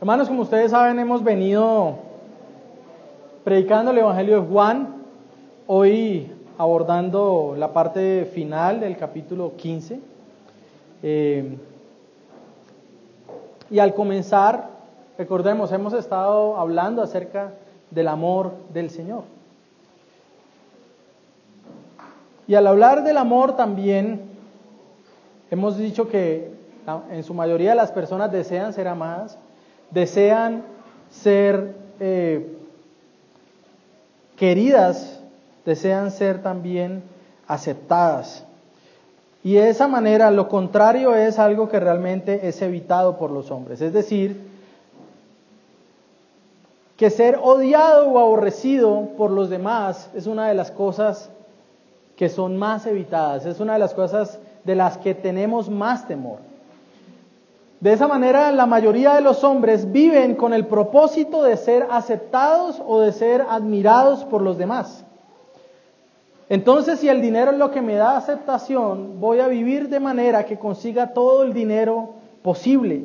Hermanos, como ustedes saben, hemos venido predicando el Evangelio de Juan, hoy abordando la parte final del capítulo 15. Eh, y al comenzar, recordemos, hemos estado hablando acerca del amor del Señor. Y al hablar del amor también hemos dicho que en su mayoría las personas desean ser amadas, desean ser eh, queridas, desean ser también aceptadas. Y de esa manera, lo contrario es algo que realmente es evitado por los hombres. Es decir, que ser odiado o aborrecido por los demás es una de las cosas que son más evitadas, es una de las cosas de las que tenemos más temor. De esa manera, la mayoría de los hombres viven con el propósito de ser aceptados o de ser admirados por los demás. Entonces, si el dinero es lo que me da aceptación, voy a vivir de manera que consiga todo el dinero posible.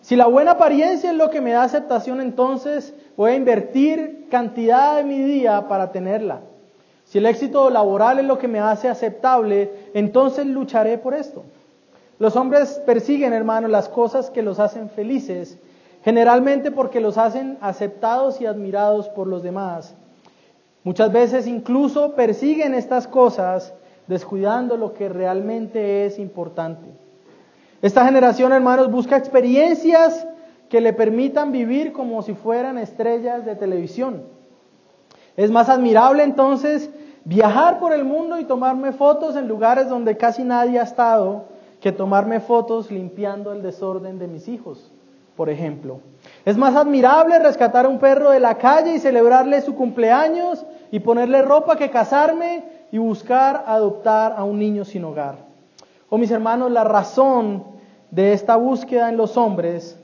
Si la buena apariencia es lo que me da aceptación, entonces voy a invertir cantidad de mi día para tenerla. Si el éxito laboral es lo que me hace aceptable, entonces lucharé por esto. Los hombres persiguen, hermanos, las cosas que los hacen felices, generalmente porque los hacen aceptados y admirados por los demás. Muchas veces incluso persiguen estas cosas descuidando lo que realmente es importante. Esta generación, hermanos, busca experiencias que le permitan vivir como si fueran estrellas de televisión. Es más admirable entonces viajar por el mundo y tomarme fotos en lugares donde casi nadie ha estado que tomarme fotos limpiando el desorden de mis hijos, por ejemplo. Es más admirable rescatar a un perro de la calle y celebrarle su cumpleaños y ponerle ropa que casarme y buscar adoptar a un niño sin hogar. Oh mis hermanos, la razón de esta búsqueda en los hombres,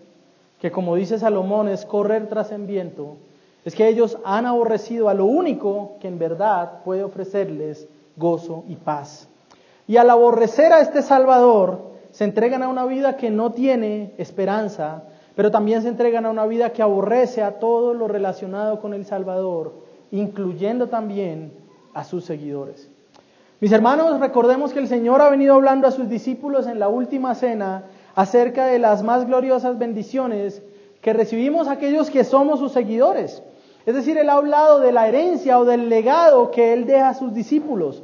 que como dice Salomón es correr tras el viento, es que ellos han aborrecido a lo único que en verdad puede ofrecerles gozo y paz. Y al aborrecer a este Salvador, se entregan a una vida que no tiene esperanza, pero también se entregan a una vida que aborrece a todo lo relacionado con el Salvador, incluyendo también a sus seguidores. Mis hermanos, recordemos que el Señor ha venido hablando a sus discípulos en la última cena acerca de las más gloriosas bendiciones que recibimos aquellos que somos sus seguidores. Es decir, Él ha hablado de la herencia o del legado que Él deja a sus discípulos.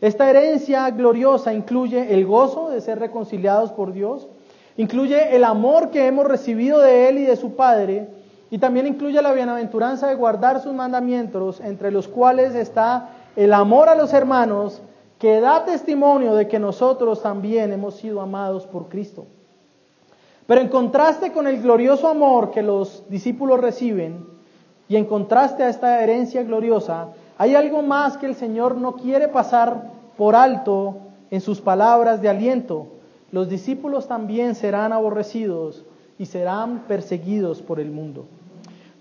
Esta herencia gloriosa incluye el gozo de ser reconciliados por Dios, incluye el amor que hemos recibido de Él y de su Padre, y también incluye la bienaventuranza de guardar sus mandamientos, entre los cuales está el amor a los hermanos, que da testimonio de que nosotros también hemos sido amados por Cristo. Pero en contraste con el glorioso amor que los discípulos reciben, y en contraste a esta herencia gloriosa, hay algo más que el Señor no quiere pasar por alto en sus palabras de aliento. Los discípulos también serán aborrecidos y serán perseguidos por el mundo.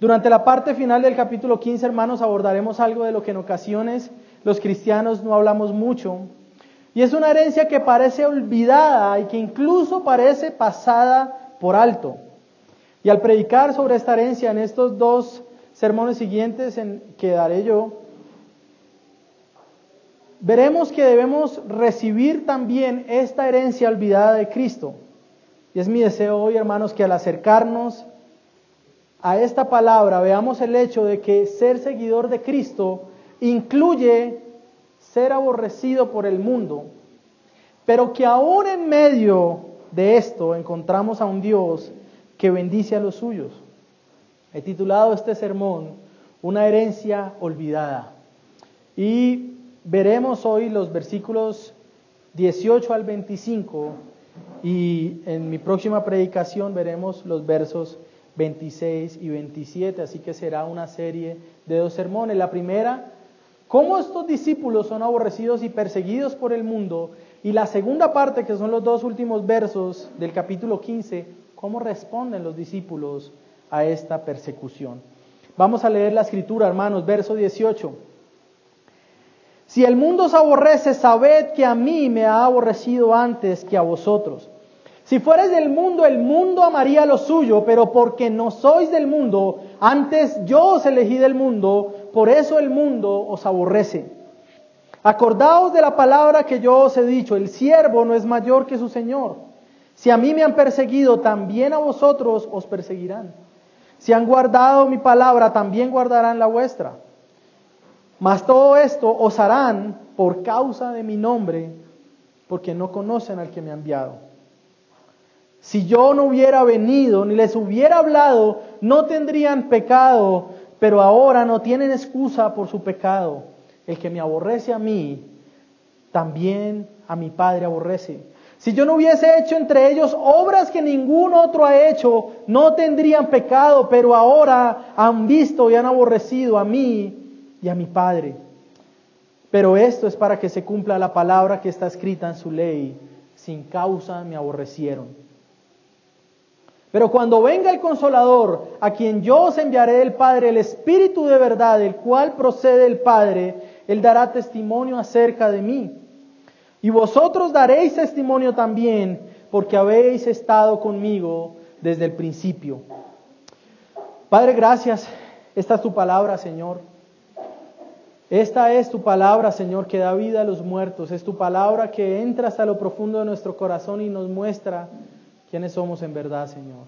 Durante la parte final del capítulo 15, hermanos, abordaremos algo de lo que en ocasiones los cristianos no hablamos mucho. Y es una herencia que parece olvidada y que incluso parece pasada por alto. Y al predicar sobre esta herencia en estos dos sermones siguientes en que daré yo, veremos que debemos recibir también esta herencia olvidada de Cristo. Y es mi deseo hoy, hermanos, que al acercarnos a esta palabra veamos el hecho de que ser seguidor de Cristo incluye ser aborrecido por el mundo, pero que aún en medio de esto encontramos a un Dios que bendice a los suyos. He titulado este sermón Una herencia olvidada. Y veremos hoy los versículos 18 al 25 y en mi próxima predicación veremos los versos 26 y 27, así que será una serie de dos sermones. La primera, cómo estos discípulos son aborrecidos y perseguidos por el mundo, y la segunda parte, que son los dos últimos versos del capítulo 15, cómo responden los discípulos a esta persecución. Vamos a leer la escritura, hermanos, verso 18. Si el mundo os aborrece, sabed que a mí me ha aborrecido antes que a vosotros. Si fuerais del mundo, el mundo amaría lo suyo, pero porque no sois del mundo, antes yo os elegí del mundo, por eso el mundo os aborrece. Acordaos de la palabra que yo os he dicho, el siervo no es mayor que su Señor. Si a mí me han perseguido, también a vosotros os perseguirán. Si han guardado mi palabra, también guardarán la vuestra. Mas todo esto os harán por causa de mi nombre, porque no conocen al que me ha enviado. Si yo no hubiera venido ni les hubiera hablado, no tendrían pecado, pero ahora no tienen excusa por su pecado. El que me aborrece a mí, también a mi Padre aborrece. Si yo no hubiese hecho entre ellos obras que ningún otro ha hecho, no tendrían pecado, pero ahora han visto y han aborrecido a mí y a mi Padre. Pero esto es para que se cumpla la palabra que está escrita en su ley. Sin causa me aborrecieron. Pero cuando venga el consolador, a quien yo os enviaré del Padre, el Espíritu de verdad, el cual procede del Padre, él dará testimonio acerca de mí. Y vosotros daréis testimonio también, porque habéis estado conmigo desde el principio. Padre, gracias. Esta es tu palabra, Señor. Esta es tu palabra, Señor, que da vida a los muertos. Es tu palabra que entra hasta lo profundo de nuestro corazón y nos muestra quiénes somos en verdad, Señor.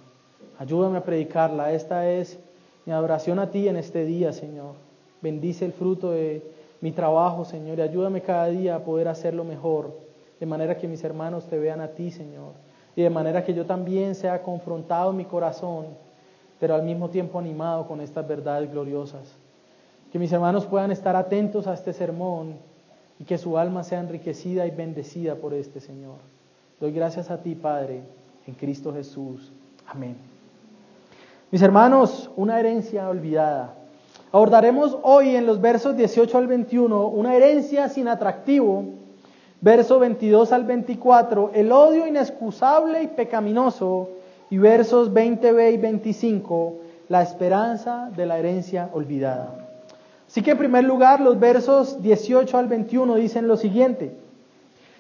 Ayúdame a predicarla. Esta es mi adoración a ti en este día, Señor. Bendice el fruto de mi trabajo, Señor, y ayúdame cada día a poder hacerlo mejor, de manera que mis hermanos te vean a ti, Señor, y de manera que yo también sea confrontado en mi corazón, pero al mismo tiempo animado con estas verdades gloriosas. Que mis hermanos puedan estar atentos a este sermón y que su alma sea enriquecida y bendecida por este Señor. Doy gracias a ti, Padre, en Cristo Jesús. Amén. Mis hermanos, una herencia olvidada. Abordaremos hoy en los versos 18 al 21 una herencia sin atractivo, verso 22 al 24, el odio inexcusable y pecaminoso, y versos 20b y 25, la esperanza de la herencia olvidada. Así que en primer lugar, los versos 18 al 21 dicen lo siguiente.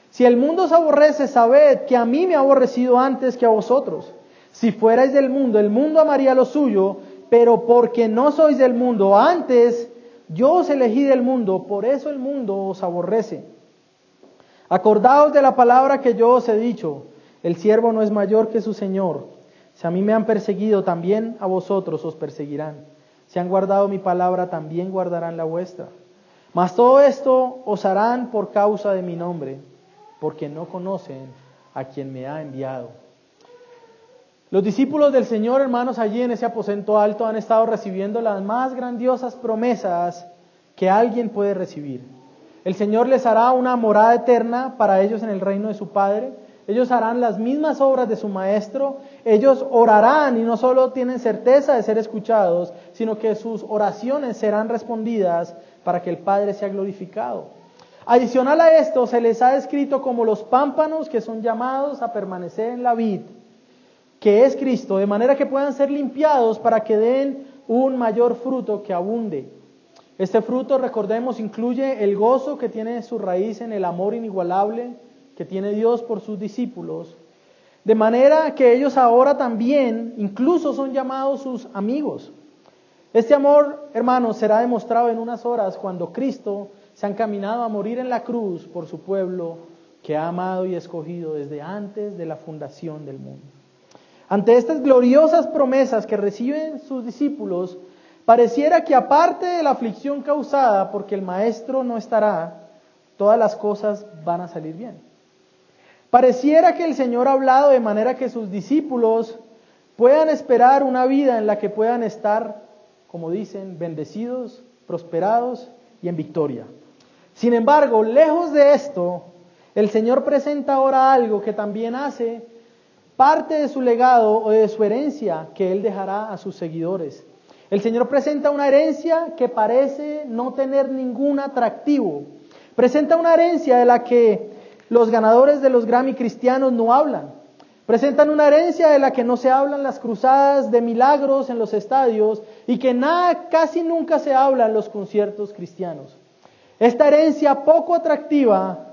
Si el mundo os aborrece, sabed que a mí me ha aborrecido antes que a vosotros. Si fuerais del mundo, el mundo amaría lo suyo, pero porque no sois del mundo, antes yo os elegí del mundo, por eso el mundo os aborrece. Acordaos de la palabra que yo os he dicho, el siervo no es mayor que su Señor. Si a mí me han perseguido, también a vosotros os perseguirán. Si han guardado mi palabra, también guardarán la vuestra. Mas todo esto os harán por causa de mi nombre, porque no conocen a quien me ha enviado. Los discípulos del Señor, hermanos, allí en ese aposento alto han estado recibiendo las más grandiosas promesas que alguien puede recibir. El Señor les hará una morada eterna para ellos en el reino de su Padre. Ellos harán las mismas obras de su maestro, ellos orarán y no solo tienen certeza de ser escuchados, sino que sus oraciones serán respondidas para que el Padre sea glorificado. Adicional a esto, se les ha descrito como los pámpanos que son llamados a permanecer en la vid, que es Cristo, de manera que puedan ser limpiados para que den un mayor fruto que abunde. Este fruto, recordemos, incluye el gozo que tiene su raíz en el amor inigualable, que tiene Dios por sus discípulos, de manera que ellos ahora también incluso son llamados sus amigos. Este amor, hermanos, será demostrado en unas horas cuando Cristo se ha encaminado a morir en la cruz por su pueblo que ha amado y escogido desde antes de la fundación del mundo. Ante estas gloriosas promesas que reciben sus discípulos, pareciera que aparte de la aflicción causada porque el Maestro no estará, todas las cosas van a salir bien. Pareciera que el Señor ha hablado de manera que sus discípulos puedan esperar una vida en la que puedan estar, como dicen, bendecidos, prosperados y en victoria. Sin embargo, lejos de esto, el Señor presenta ahora algo que también hace parte de su legado o de su herencia que Él dejará a sus seguidores. El Señor presenta una herencia que parece no tener ningún atractivo. Presenta una herencia de la que los ganadores de los Grammy cristianos no hablan. Presentan una herencia de la que no se hablan las cruzadas de milagros en los estadios y que nada, casi nunca se habla en los conciertos cristianos. Esta herencia poco atractiva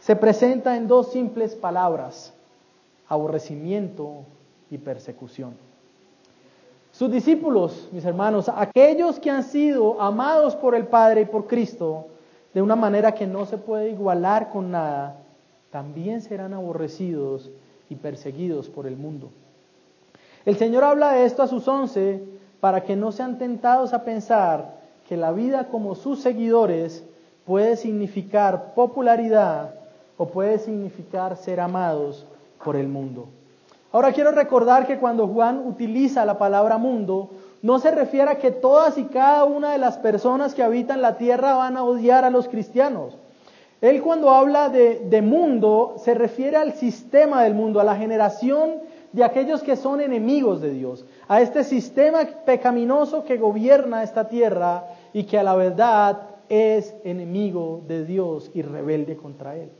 se presenta en dos simples palabras. aborrecimiento y persecución. Sus discípulos, mis hermanos, aquellos que han sido amados por el Padre y por Cristo de una manera que no se puede igualar con nada, también serán aborrecidos y perseguidos por el mundo. El Señor habla de esto a sus once para que no sean tentados a pensar que la vida como sus seguidores puede significar popularidad o puede significar ser amados por el mundo. Ahora quiero recordar que cuando Juan utiliza la palabra mundo, no se refiere a que todas y cada una de las personas que habitan la tierra van a odiar a los cristianos. Él cuando habla de, de, mundo se refiere al sistema del mundo, a la generación de aquellos que son enemigos de Dios, a este sistema pecaminoso que gobierna esta tierra y que a la verdad es enemigo de Dios y rebelde contra Él.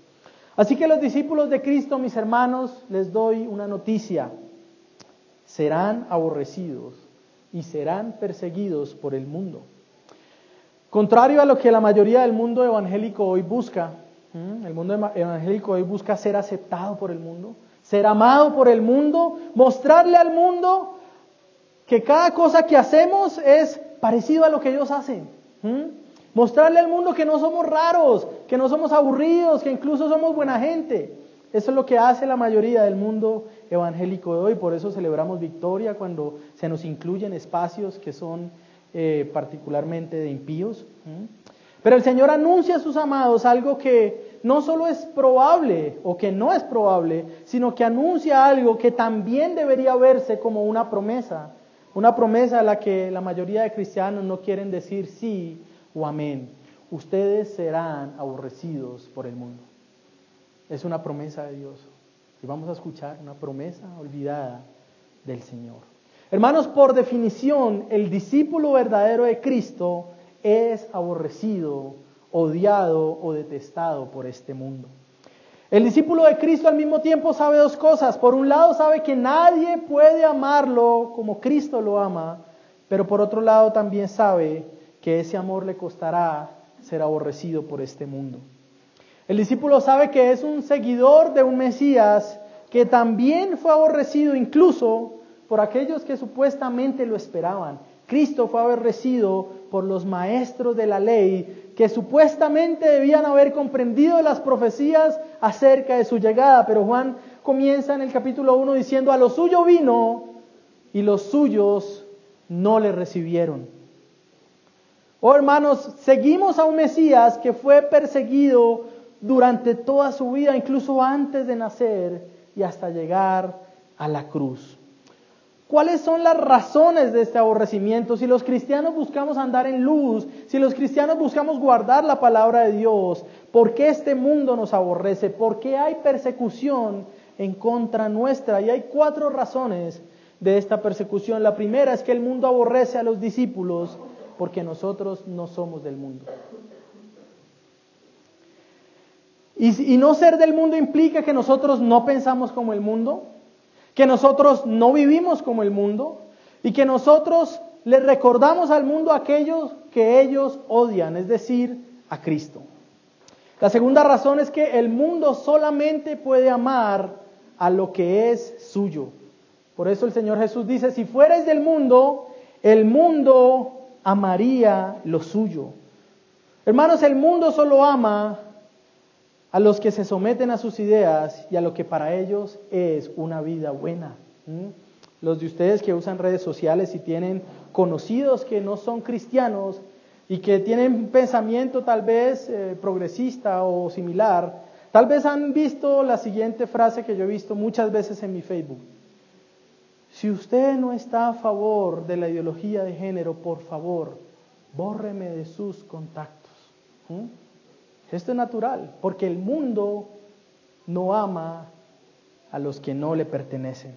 Así que los discípulos de Cristo, mis hermanos, les doy una noticia. Serán aborrecidos y serán perseguidos por el mundo. Contrario a lo que la mayoría del mundo evangélico hoy busca, el mundo evangélico hoy busca ser aceptado por el mundo, ser amado por el mundo, mostrarle al mundo que cada cosa que hacemos es parecido a lo que ellos hacen. Mostrarle al mundo que no somos raros, que no somos aburridos, que incluso somos buena gente. Eso es lo que hace la mayoría del mundo evangélico de hoy. Por eso celebramos victoria cuando se nos incluyen espacios que son eh, particularmente de impíos. Pero el Señor anuncia a sus amados algo que no solo es probable o que no es probable, sino que anuncia algo que también debería verse como una promesa. Una promesa a la que la mayoría de cristianos no quieren decir sí o amén. Ustedes serán aborrecidos por el mundo. Es una promesa de Dios. Y vamos a escuchar una promesa olvidada del Señor. Hermanos, por definición, el discípulo verdadero de Cristo es aborrecido, odiado o detestado por este mundo. El discípulo de Cristo al mismo tiempo sabe dos cosas. Por un lado sabe que nadie puede amarlo como Cristo lo ama, pero por otro lado también sabe que ese amor le costará ser aborrecido por este mundo. El discípulo sabe que es un seguidor de un Mesías que también fue aborrecido incluso por aquellos que supuestamente lo esperaban. Cristo fue aborrecido por los maestros de la ley que supuestamente debían haber comprendido las profecías acerca de su llegada, pero Juan comienza en el capítulo 1 diciendo, a lo suyo vino y los suyos no le recibieron. Oh hermanos, seguimos a un Mesías que fue perseguido durante toda su vida, incluso antes de nacer y hasta llegar a la cruz. ¿Cuáles son las razones de este aborrecimiento? Si los cristianos buscamos andar en luz, si los cristianos buscamos guardar la palabra de Dios, ¿por qué este mundo nos aborrece? ¿Por qué hay persecución en contra nuestra? Y hay cuatro razones de esta persecución. La primera es que el mundo aborrece a los discípulos porque nosotros no somos del mundo. Y, no ser del mundo implica que nosotros no pensamos como el mundo, que nosotros no vivimos como el mundo y que nosotros le recordamos al mundo aquellos que ellos odian, es decir, a Cristo. La segunda razón es que el mundo solamente puede amar a lo que es suyo. Por eso el Señor Jesús dice, si fueres del mundo, el mundo amaría lo suyo. Hermanos, el mundo solo ama a los que se someten a sus ideas y a lo que para ellos es una vida buena. Los de ustedes que usan redes sociales y tienen conocidos que no son cristianos y que tienen un pensamiento tal vez eh, progresista o similar, tal vez han visto la siguiente frase que yo he visto muchas veces en mi Facebook. Si usted no está a favor de la ideología de género, por favor, bórreme de sus contactos. ¿Mm? Esto es natural, porque el mundo no ama a los que no le pertenecen.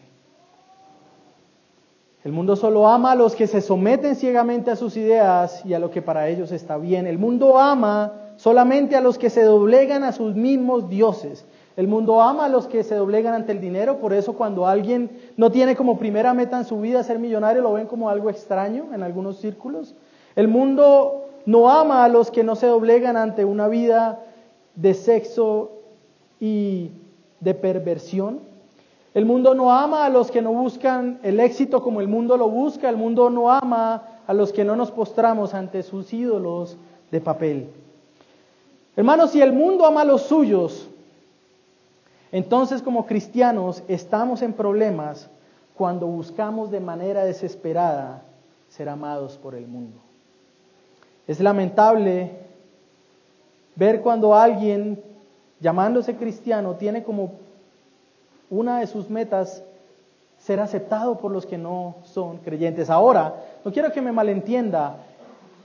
El mundo solo ama a los que se someten ciegamente a sus ideas y a lo que para ellos está bien. El mundo ama solamente a los que se doblegan a sus mismos dioses. El mundo ama a los que se doblegan ante el dinero, por eso cuando alguien no tiene como primera meta en su vida ser millonario, lo ven como algo extraño en algunos círculos. El mundo no ama a los que no se doblegan ante una vida de sexo y de perversión. El mundo no ama a los que no buscan el éxito como el mundo lo busca. El mundo no ama a los que no nos postramos ante sus ídolos de papel. Hermanos, si el mundo ama a los suyos, entonces como cristianos estamos en problemas cuando buscamos de manera desesperada ser amados por el mundo. Es lamentable ver cuando alguien, llamándose cristiano, tiene como una de sus metas ser aceptado por los que no son creyentes. Ahora, no quiero que me malentienda,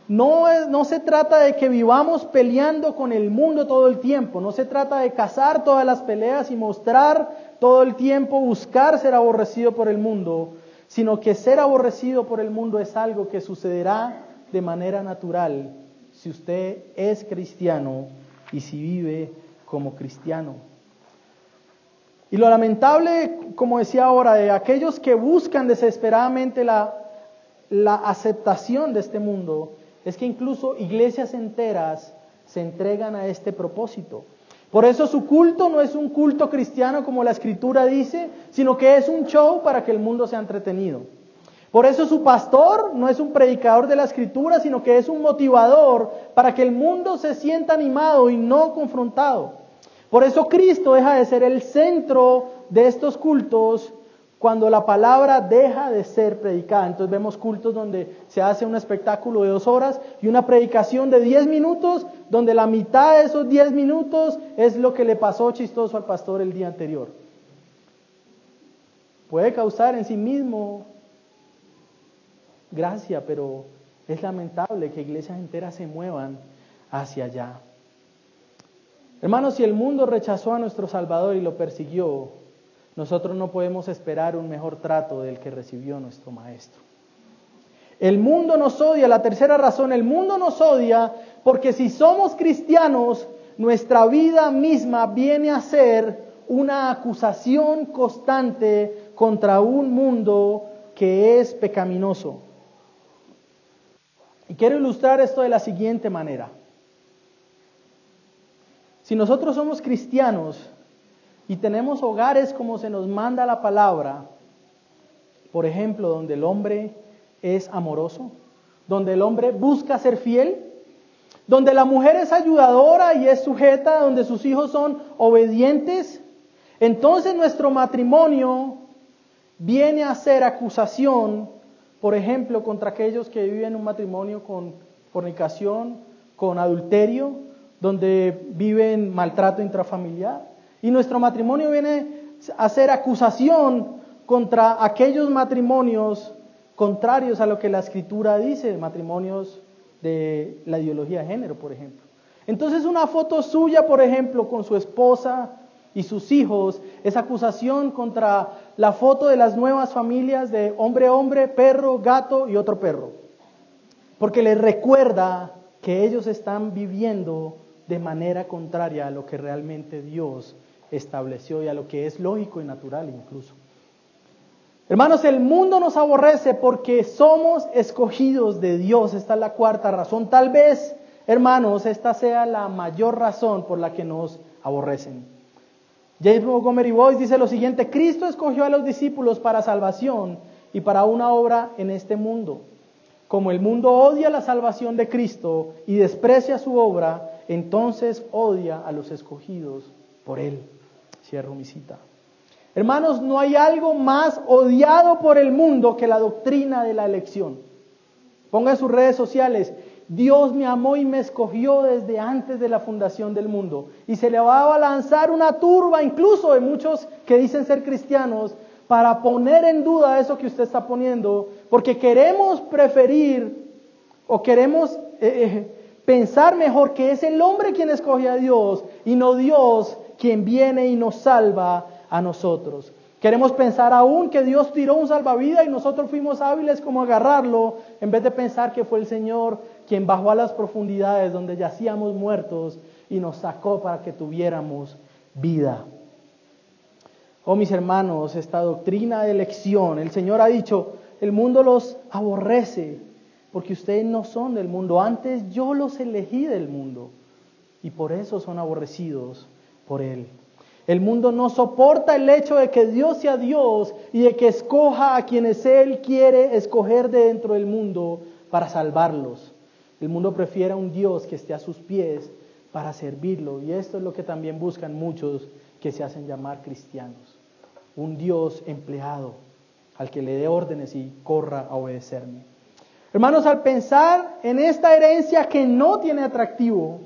no, no, se trata de que vivamos peleando con el mundo todo el tiempo, no se trata de cazar todas las peleas y mostrar todo el tiempo, buscar ser aborrecido por el mundo, sino que ser aborrecido por el mundo es algo que sucederá de manera natural si usted es cristiano y si vive como cristiano. Y lo lamentable, como decía ahora, de aquellos que buscan desesperadamente la, la aceptación de este mundo, es que incluso iglesias enteras se entregan a este propósito. Por eso su culto no es un culto cristiano como la escritura dice, sino que es un show para que el mundo sea entretenido. Por eso su pastor no es un predicador de la escritura, sino que es un motivador para que el mundo se sienta animado y no confrontado. Por eso Cristo deja de ser el centro de estos cultos cuando la palabra deja de ser predicada. Entonces vemos cultos donde se hace un espectáculo de dos horas y una predicación de diez minutos, donde la mitad de esos diez minutos es lo que le pasó chistoso al pastor el día anterior. Puede causar en sí mismo gracia, pero es lamentable que iglesias enteras se muevan hacia allá. Hermanos, si el mundo rechazó a nuestro Salvador y lo persiguió, nosotros no podemos esperar un mejor trato del que recibió nuestro Maestro. El mundo nos odia, la tercera razón, el mundo nos odia porque si somos cristianos, nuestra vida misma viene a ser una acusación constante contra un mundo que es pecaminoso. Y quiero ilustrar esto de la siguiente manera. Si nosotros somos cristianos y tenemos hogares como se nos manda la palabra, por ejemplo, donde el hombre es amoroso, donde el hombre busca ser fiel, donde la mujer es ayudadora y es sujeta, donde sus hijos son obedientes, entonces nuestro matrimonio viene a ser acusación, por ejemplo, contra aquellos que viven un matrimonio con fornicación, con adulterio, donde viven maltrato intrafamiliar. Y nuestro matrimonio viene a ser acusación contra aquellos matrimonios contrarios a lo que la escritura dice, matrimonios de la ideología de género, por ejemplo. Entonces una foto suya, por ejemplo, con su esposa y sus hijos, es acusación contra la foto de las nuevas familias de hombre-hombre, perro, gato y otro perro. Porque les recuerda que ellos están viviendo de manera contraria a lo que realmente Dios estableció y a lo que es lógico y natural incluso. Hermanos, el mundo nos aborrece porque somos escogidos de Dios. Esta es la cuarta razón. Tal vez, hermanos, esta sea la mayor razón por la que nos aborrecen. James Montgomery Boyce dice lo siguiente, Cristo escogió a los discípulos para salvación y para una obra en este mundo. Como el mundo odia la salvación de Cristo y desprecia su obra, entonces odia a los escogidos por él. Cierro mi cita. Hermanos, no hay algo más odiado por el mundo que la doctrina de la elección. Ponga en sus redes sociales, Dios me amó y me escogió desde antes de la fundación del mundo. Y se le va a lanzar una turba incluso de muchos que dicen ser cristianos para poner en duda eso que usted está poniendo, porque queremos preferir o queremos eh, eh, pensar mejor que es el hombre quien escoge a Dios y no Dios quien viene y nos salva a nosotros. Queremos pensar aún que Dios tiró un salvavidas y nosotros fuimos hábiles como agarrarlo, en vez de pensar que fue el Señor quien bajó a las profundidades donde yacíamos muertos y nos sacó para que tuviéramos vida. Oh mis hermanos, esta doctrina de elección, el Señor ha dicho, el mundo los aborrece porque ustedes no son del mundo. Antes yo los elegí del mundo y por eso son aborrecidos por Él. El mundo no soporta el hecho de que Dios sea Dios y de que escoja a quienes Él quiere escoger de dentro del mundo para salvarlos. El mundo prefiere a un Dios que esté a sus pies para servirlo. Y esto es lo que también buscan muchos que se hacen llamar cristianos. Un Dios empleado al que le dé órdenes y corra a obedecerme. Hermanos, al pensar en esta herencia que no tiene atractivo,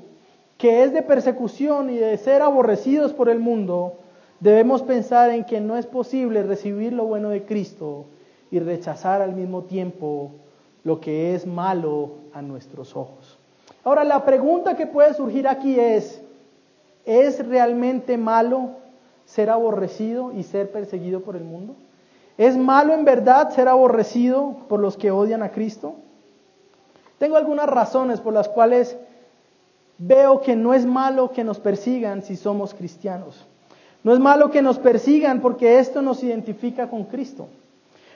que es de persecución y de ser aborrecidos por el mundo, debemos pensar en que no es posible recibir lo bueno de Cristo y rechazar al mismo tiempo lo que es malo a nuestros ojos. Ahora, la pregunta que puede surgir aquí es, ¿es realmente malo ser aborrecido y ser perseguido por el mundo? ¿Es malo en verdad ser aborrecido por los que odian a Cristo? Tengo algunas razones por las cuales veo que no es malo que nos persigan si somos cristianos. No es malo que nos persigan porque esto nos identifica con Cristo.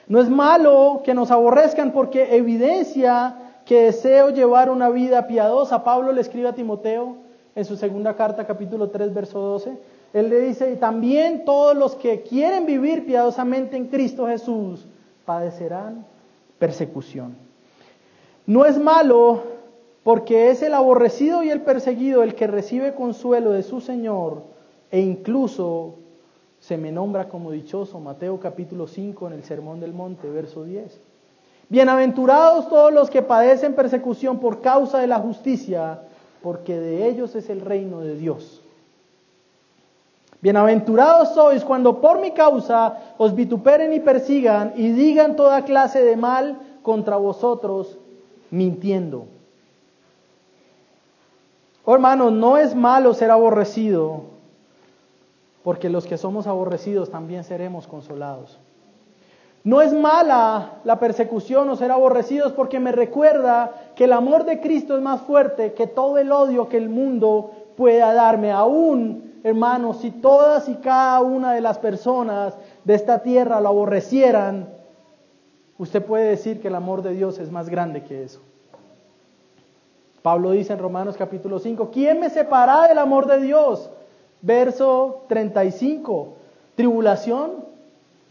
No es malo que nos aborrezcan porque evidencia que deseo llevar una vida piadosa. Pablo le escribe a Timoteo en su segunda carta, capítulo 3, verso 12. Él le dice, y también todos los que quieren vivir piadosamente en Cristo Jesús padecerán persecución. No es malo porque es el aborrecido y el perseguido el que recibe consuelo de su Señor e incluso se me nombra como dichoso, Mateo capítulo 5 en el Sermón del Monte, verso 10. Bienaventurados todos los que padecen persecución por causa de la justicia, porque de ellos es el reino de Dios. Bienaventurados sois cuando por mi causa os vituperen y persigan y digan toda clase de mal contra vosotros, mintiendo. Oh hermanos, no es malo ser aborrecido, porque los que somos aborrecidos también seremos consolados. No es mala la persecución o ser aborrecidos porque me recuerda que el amor de Cristo es más fuerte que todo el odio que el mundo pueda darme. Aún, hermanos, si todas y cada una de las personas de esta tierra lo aborrecieran, usted puede decir que el amor de Dios es más grande que eso. Pablo dice en Romanos capítulo 5, ¿quién me separará del amor de Dios? Verso 35, tribulación,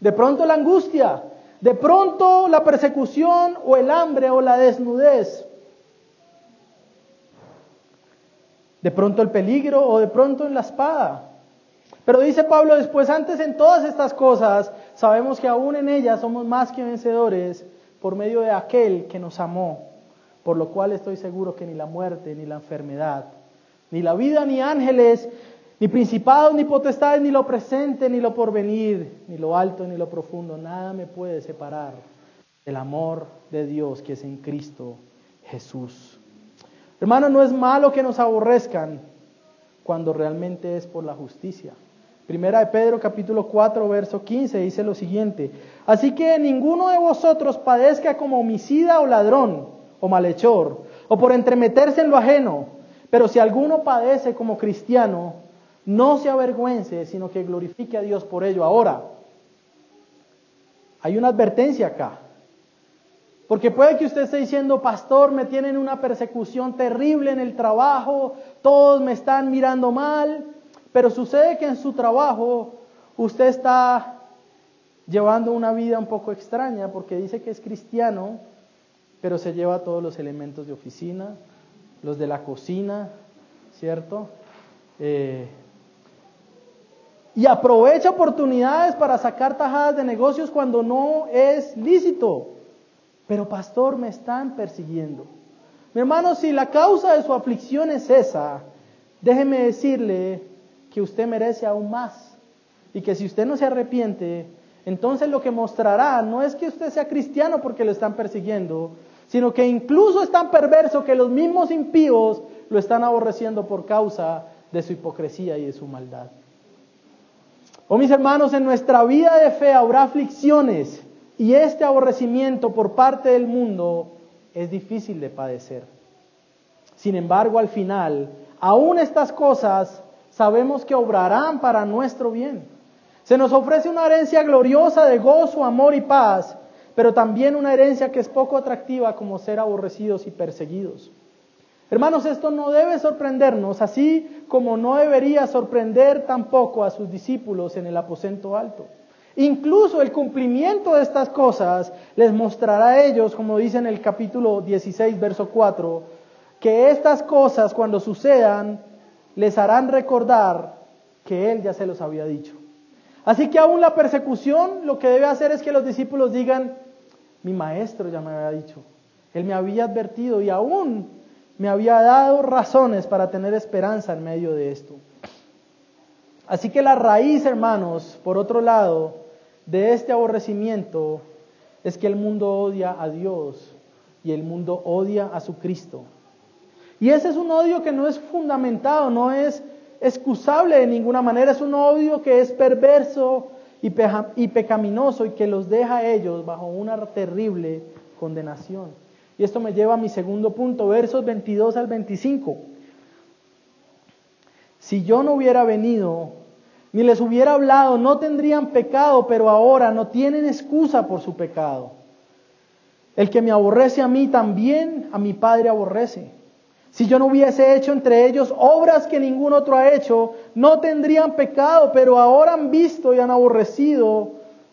de pronto la angustia, de pronto la persecución o el hambre o la desnudez, de pronto el peligro o de pronto en la espada. Pero dice Pablo después, antes en todas estas cosas, sabemos que aún en ellas somos más que vencedores por medio de aquel que nos amó, por lo cual estoy seguro que ni la muerte, ni la enfermedad, ni la vida, ni ángeles, ni principados, ni potestades, ni lo presente, ni lo porvenir, ni lo alto, ni lo profundo. Nada me puede separar del amor de Dios que es en Cristo Jesús. Hermano, no es malo que nos aborrezcan cuando realmente es por la justicia. Primera de Pedro capítulo 4 verso 15 dice lo siguiente, así que ninguno de vosotros padezca como homicida o ladrón o malhechor o por entremeterse en lo ajeno, pero si alguno padece como cristiano, no se avergüence, sino que glorifique a Dios por ello. Ahora, hay una advertencia acá. Porque puede que usted esté diciendo, pastor, me tienen una persecución terrible en el trabajo, todos me están mirando mal, pero sucede que en su trabajo usted está llevando una vida un poco extraña porque dice que es cristiano, pero se lleva todos los elementos de oficina, los de la cocina, ¿cierto? Eh, y aprovecha oportunidades para sacar tajadas de negocios cuando no es lícito. Pero pastor, me están persiguiendo. Mi hermano, si la causa de su aflicción es esa, déjeme decirle que usted merece aún más. Y que si usted no se arrepiente, entonces lo que mostrará no es que usted sea cristiano porque lo están persiguiendo, sino que incluso es tan perverso que los mismos impíos lo están aborreciendo por causa de su hipocresía y de su maldad. Oh mis hermanos, en nuestra vida de fe habrá aflicciones y este aborrecimiento por parte del mundo es difícil de padecer. Sin embargo, al final, aún estas cosas sabemos que obrarán para nuestro bien. Se nos ofrece una herencia gloriosa de gozo, amor y paz, pero también una herencia que es poco atractiva como ser aborrecidos y perseguidos. Hermanos, esto no debe sorprendernos, así como no debería sorprender tampoco a sus discípulos en el aposento alto. Incluso el cumplimiento de estas cosas les mostrará a ellos, como dice en el capítulo 16, verso 4, que estas cosas cuando sucedan les harán recordar que Él ya se los había dicho. Así que aún la persecución lo que debe hacer es que los discípulos digan, mi maestro ya me había dicho, Él me había advertido y aún me había dado razones para tener esperanza en medio de esto. Así que la raíz, hermanos, por otro lado, de este aborrecimiento es que el mundo odia a Dios y el mundo odia a su Cristo. Y ese es un odio que no es fundamentado, no es excusable de ninguna manera, es un odio que es perverso y, y pecaminoso y que los deja a ellos bajo una terrible condenación. Y esto me lleva a mi segundo punto, versos 22 al 25. Si yo no hubiera venido, ni les hubiera hablado, no tendrían pecado, pero ahora no tienen excusa por su pecado. El que me aborrece a mí también a mi Padre aborrece. Si yo no hubiese hecho entre ellos obras que ningún otro ha hecho, no tendrían pecado, pero ahora han visto y han aborrecido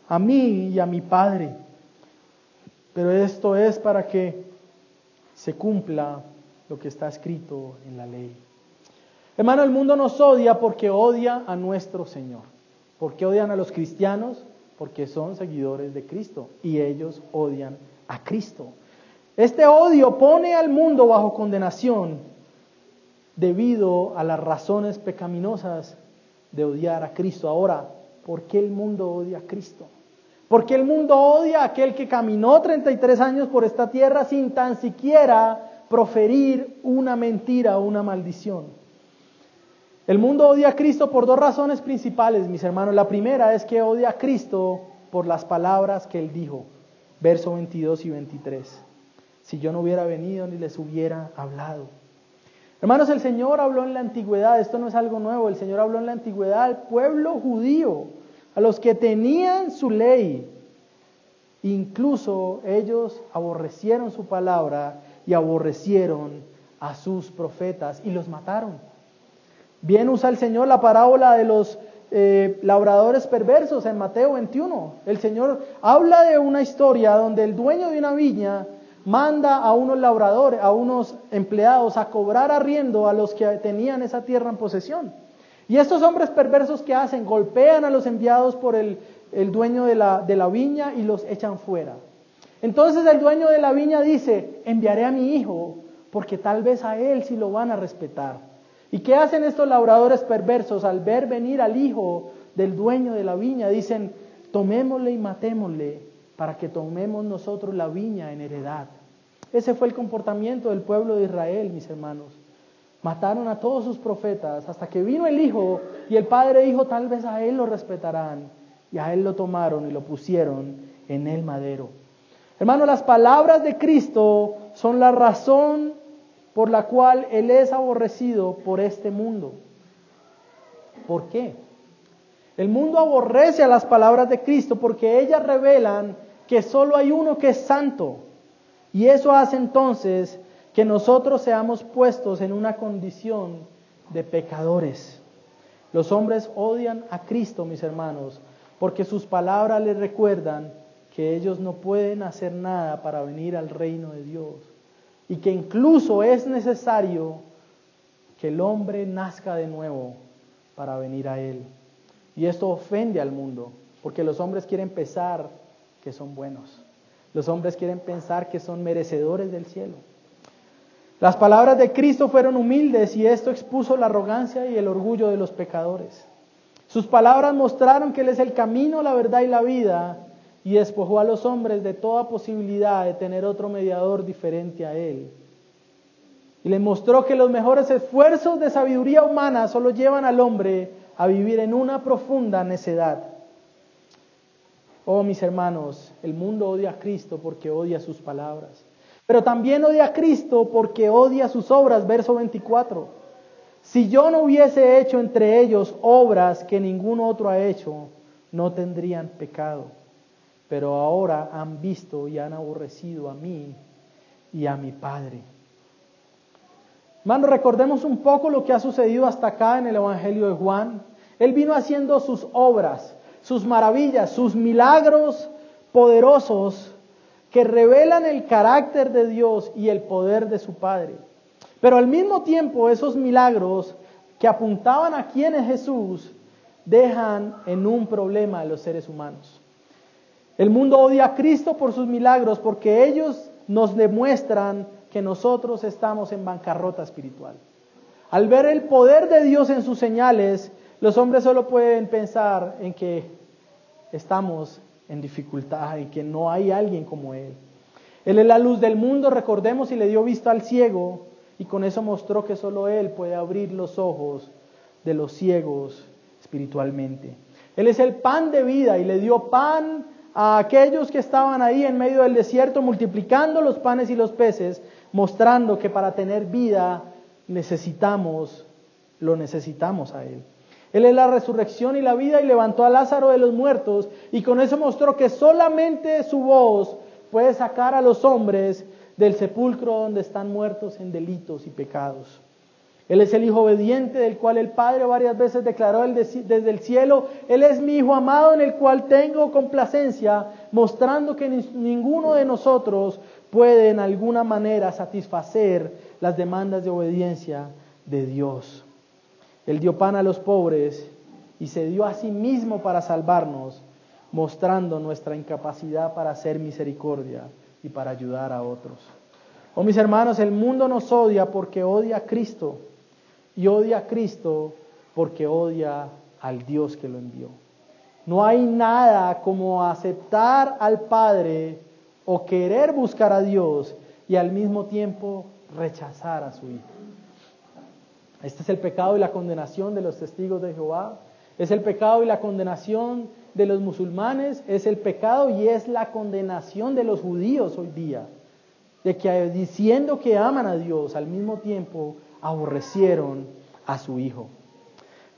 a mí y a mi Padre. Pero esto es para que se cumpla lo que está escrito en la ley. Hermano, el mundo nos odia porque odia a nuestro Señor. ¿Por qué odian a los cristianos? Porque son seguidores de Cristo y ellos odian a Cristo. Este odio pone al mundo bajo condenación debido a las razones pecaminosas de odiar a Cristo. Ahora, ¿por qué el mundo odia a Cristo? ¿Por qué el mundo odia a aquel que caminó 33 años por esta tierra sin tan siquiera proferir una mentira o una maldición? El mundo odia a Cristo por dos razones principales, mis hermanos. La primera es que odia a Cristo por las palabras que él dijo, verso 22 y 23 si yo no hubiera venido ni les hubiera hablado. Hermanos, el Señor habló en la antigüedad, esto no es algo nuevo, el Señor habló en la antigüedad al pueblo judío, a los que tenían su ley. Incluso ellos aborrecieron su palabra y aborrecieron a sus profetas y los mataron. Bien usa el Señor la parábola de los eh, labradores perversos en Mateo 21. El Señor habla de una historia donde el dueño de una viña manda a unos labradores, a unos empleados a cobrar arriendo a los que tenían esa tierra en posesión. Y estos hombres perversos que hacen, golpean a los enviados por el, dueño de la, de la viña y los echan fuera. Entonces el dueño de la viña dice, enviaré a mi hijo, porque tal vez a él sí lo van a respetar. ¿Y qué hacen estos labradores perversos al ver venir al hijo del dueño de la viña? Dicen, tomémosle y matémosle para que tomemos nosotros la viña en heredad. Ese fue el comportamiento del pueblo de Israel, mis hermanos. Mataron a todos sus profetas hasta que vino el Hijo y el Padre dijo, tal vez a Él lo respetarán. Y a Él lo tomaron y lo pusieron en el madero. Hermano, las palabras de Cristo son la razón por la cual Él es aborrecido por este mundo. ¿Por qué? El mundo aborrece a las palabras de Cristo porque ellas revelan que solo hay uno que es santo y eso hace entonces que nosotros seamos puestos en una condición de pecadores. Los hombres odian a Cristo, mis hermanos, porque sus palabras les recuerdan que ellos no pueden hacer nada para venir al reino de Dios y que incluso es necesario que el hombre nazca de nuevo para venir a Él. Y esto ofende al mundo, porque los hombres quieren pensar que son buenos. Los hombres quieren pensar que son merecedores del cielo. Las palabras de Cristo fueron humildes y esto expuso la arrogancia y el orgullo de los pecadores. Sus palabras mostraron que Él es el camino, la verdad y la vida y despojó a los hombres de toda posibilidad de tener otro mediador diferente a Él. Y les mostró que los mejores esfuerzos de sabiduría humana solo llevan al hombre a vivir en una profunda necedad. Oh, mis hermanos, el mundo odia a Cristo porque odia sus palabras. Pero también odia a Cristo porque odia sus obras. Verso 24. Si yo no hubiese hecho entre ellos obras que ningún otro ha hecho, no tendrían pecado. Pero ahora han visto y han aborrecido a mí y a mi Padre. Hermano, recordemos un poco lo que ha sucedido hasta acá en el Evangelio de Juan. Él vino haciendo sus obras, sus maravillas, sus milagros poderosos que revelan el carácter de Dios y el poder de su Padre. Pero al mismo tiempo esos milagros que apuntaban a quién es Jesús dejan en un problema a los seres humanos. El mundo odia a Cristo por sus milagros porque ellos nos demuestran que nosotros estamos en bancarrota espiritual. Al ver el poder de Dios en sus señales, los hombres solo pueden pensar en que estamos en dificultad y que no hay alguien como Él. Él es la luz del mundo, recordemos, y le dio vista al ciego, y con eso mostró que solo Él puede abrir los ojos de los ciegos espiritualmente. Él es el pan de vida y le dio pan a aquellos que estaban ahí en medio del desierto, multiplicando los panes y los peces, mostrando que para tener vida necesitamos, lo necesitamos a Él. Él es la resurrección y la vida y levantó a Lázaro de los muertos y con eso mostró que solamente su voz puede sacar a los hombres del sepulcro donde están muertos en delitos y pecados. Él es el Hijo obediente del cual el Padre varias veces declaró desde el cielo, Él es mi Hijo amado en el cual tengo complacencia, mostrando que ninguno de nosotros puede en alguna manera satisfacer las demandas de obediencia de Dios. Él dio pan a los pobres y se dio a sí mismo para salvarnos, mostrando nuestra incapacidad para hacer misericordia y para ayudar a otros. Oh mis hermanos, el mundo nos odia porque odia a Cristo y odia a Cristo porque odia al Dios que lo envió. No hay nada como aceptar al Padre o querer buscar a Dios y al mismo tiempo rechazar a su Hijo. Este es el pecado y la condenación de los testigos de Jehová. Es el pecado y la condenación de los musulmanes. Es el pecado y es la condenación de los judíos hoy día. De que diciendo que aman a Dios, al mismo tiempo aborrecieron a su Hijo.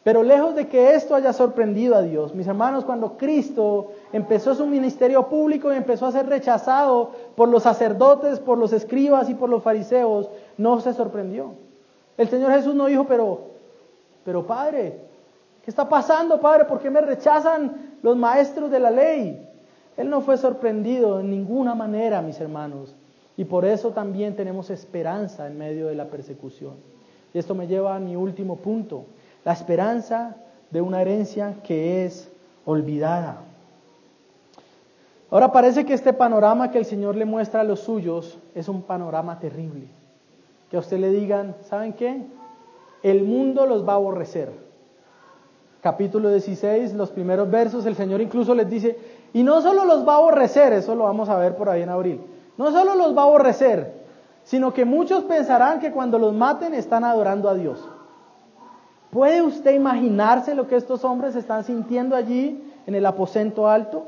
Pero lejos de que esto haya sorprendido a Dios, mis hermanos, cuando Cristo empezó su ministerio público y empezó a ser rechazado por los sacerdotes, por los escribas y por los fariseos, no se sorprendió. El Señor Jesús no dijo, pero, pero Padre, ¿qué está pasando, Padre? ¿Por qué me rechazan los maestros de la ley? Él no fue sorprendido en ninguna manera, mis hermanos. Y por eso también tenemos esperanza en medio de la persecución. Y esto me lleva a mi último punto, la esperanza de una herencia que es olvidada. Ahora parece que este panorama que el Señor le muestra a los suyos es un panorama terrible. Que a usted le digan, ¿saben qué? El mundo los va a aborrecer. Capítulo 16, los primeros versos, el Señor incluso les dice, y no solo los va a aborrecer, eso lo vamos a ver por ahí en abril, no solo los va a aborrecer, sino que muchos pensarán que cuando los maten están adorando a Dios. ¿Puede usted imaginarse lo que estos hombres están sintiendo allí en el aposento alto?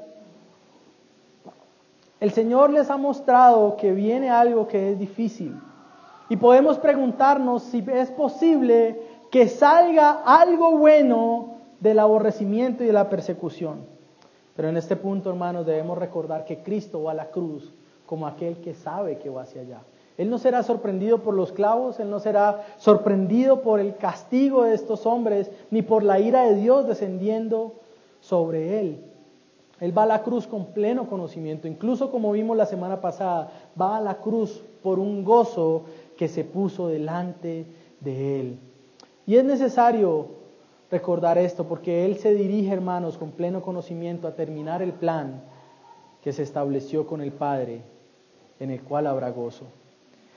El Señor les ha mostrado que viene algo que es difícil. Y podemos preguntarnos si es posible que salga algo bueno del aborrecimiento y de la persecución. Pero en este punto, hermanos, debemos recordar que Cristo va a la cruz como aquel que sabe que va hacia allá. Él no será sorprendido por los clavos, Él no será sorprendido por el castigo de estos hombres, ni por la ira de Dios descendiendo sobre Él. Él va a la cruz con pleno conocimiento, incluso como vimos la semana pasada, va a la cruz por un gozo que se puso delante de Él. Y es necesario recordar esto porque Él se dirige, hermanos, con pleno conocimiento a terminar el plan que se estableció con el Padre, en el cual habrá gozo.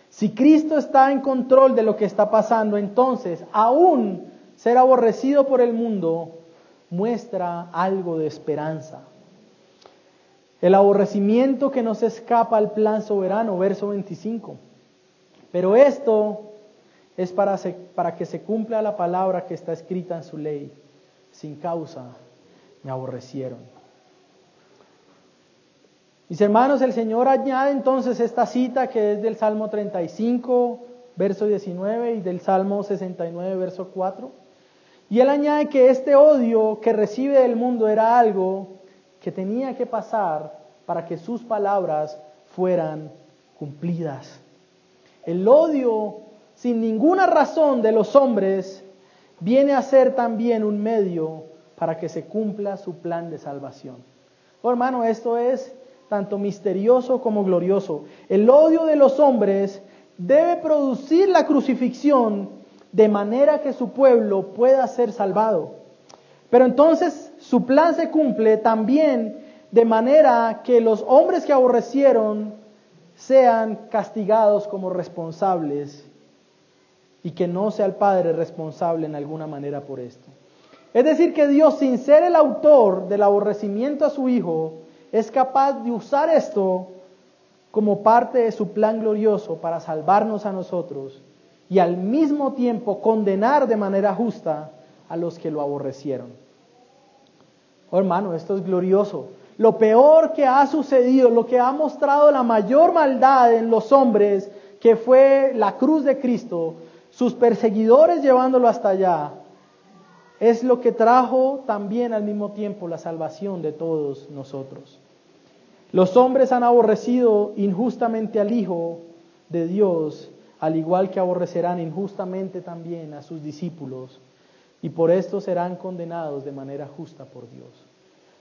Si Cristo está en control de lo que está pasando, entonces aún ser aborrecido por el mundo muestra algo de esperanza. El aborrecimiento que no se escapa al plan soberano, verso 25. Pero esto es para, que se cumpla la palabra que está escrita en su ley. Sin causa me aborrecieron. Mis hermanos, el Señor añade entonces esta cita que es del Salmo 35, verso 19 y del Salmo 69, verso 4. Y Él añade que este odio que recibe del mundo era algo que tenía que pasar para que sus palabras fueran cumplidas. El odio sin ninguna razón de los hombres, viene a ser también un medio para que se cumpla su plan de salvación. Oh, hermano, esto es tanto misterioso como glorioso. El odio de los hombres debe producir la crucifixión de manera que su pueblo pueda ser salvado. Pero entonces su plan se cumple también de manera que los hombres que aborrecieron sean castigados como responsables y que no sea el Padre responsable en alguna manera por esto. Es decir, que Dios, sin ser el autor del aborrecimiento a su Hijo, es capaz de usar esto como parte de su plan glorioso para salvarnos a nosotros y al mismo tiempo condenar de manera justa a los que lo aborrecieron. Oh, hermano, esto es glorioso. Lo peor que ha sucedido, lo que ha mostrado la mayor maldad en los hombres, que fue la cruz de Cristo, sus perseguidores llevándolo hasta allá, es lo que trajo también al mismo tiempo la salvación de todos nosotros. Los hombres han aborrecido injustamente al Hijo de Dios, al igual que aborrecerán injustamente también a sus discípulos, y por esto serán condenados de manera justa por Dios.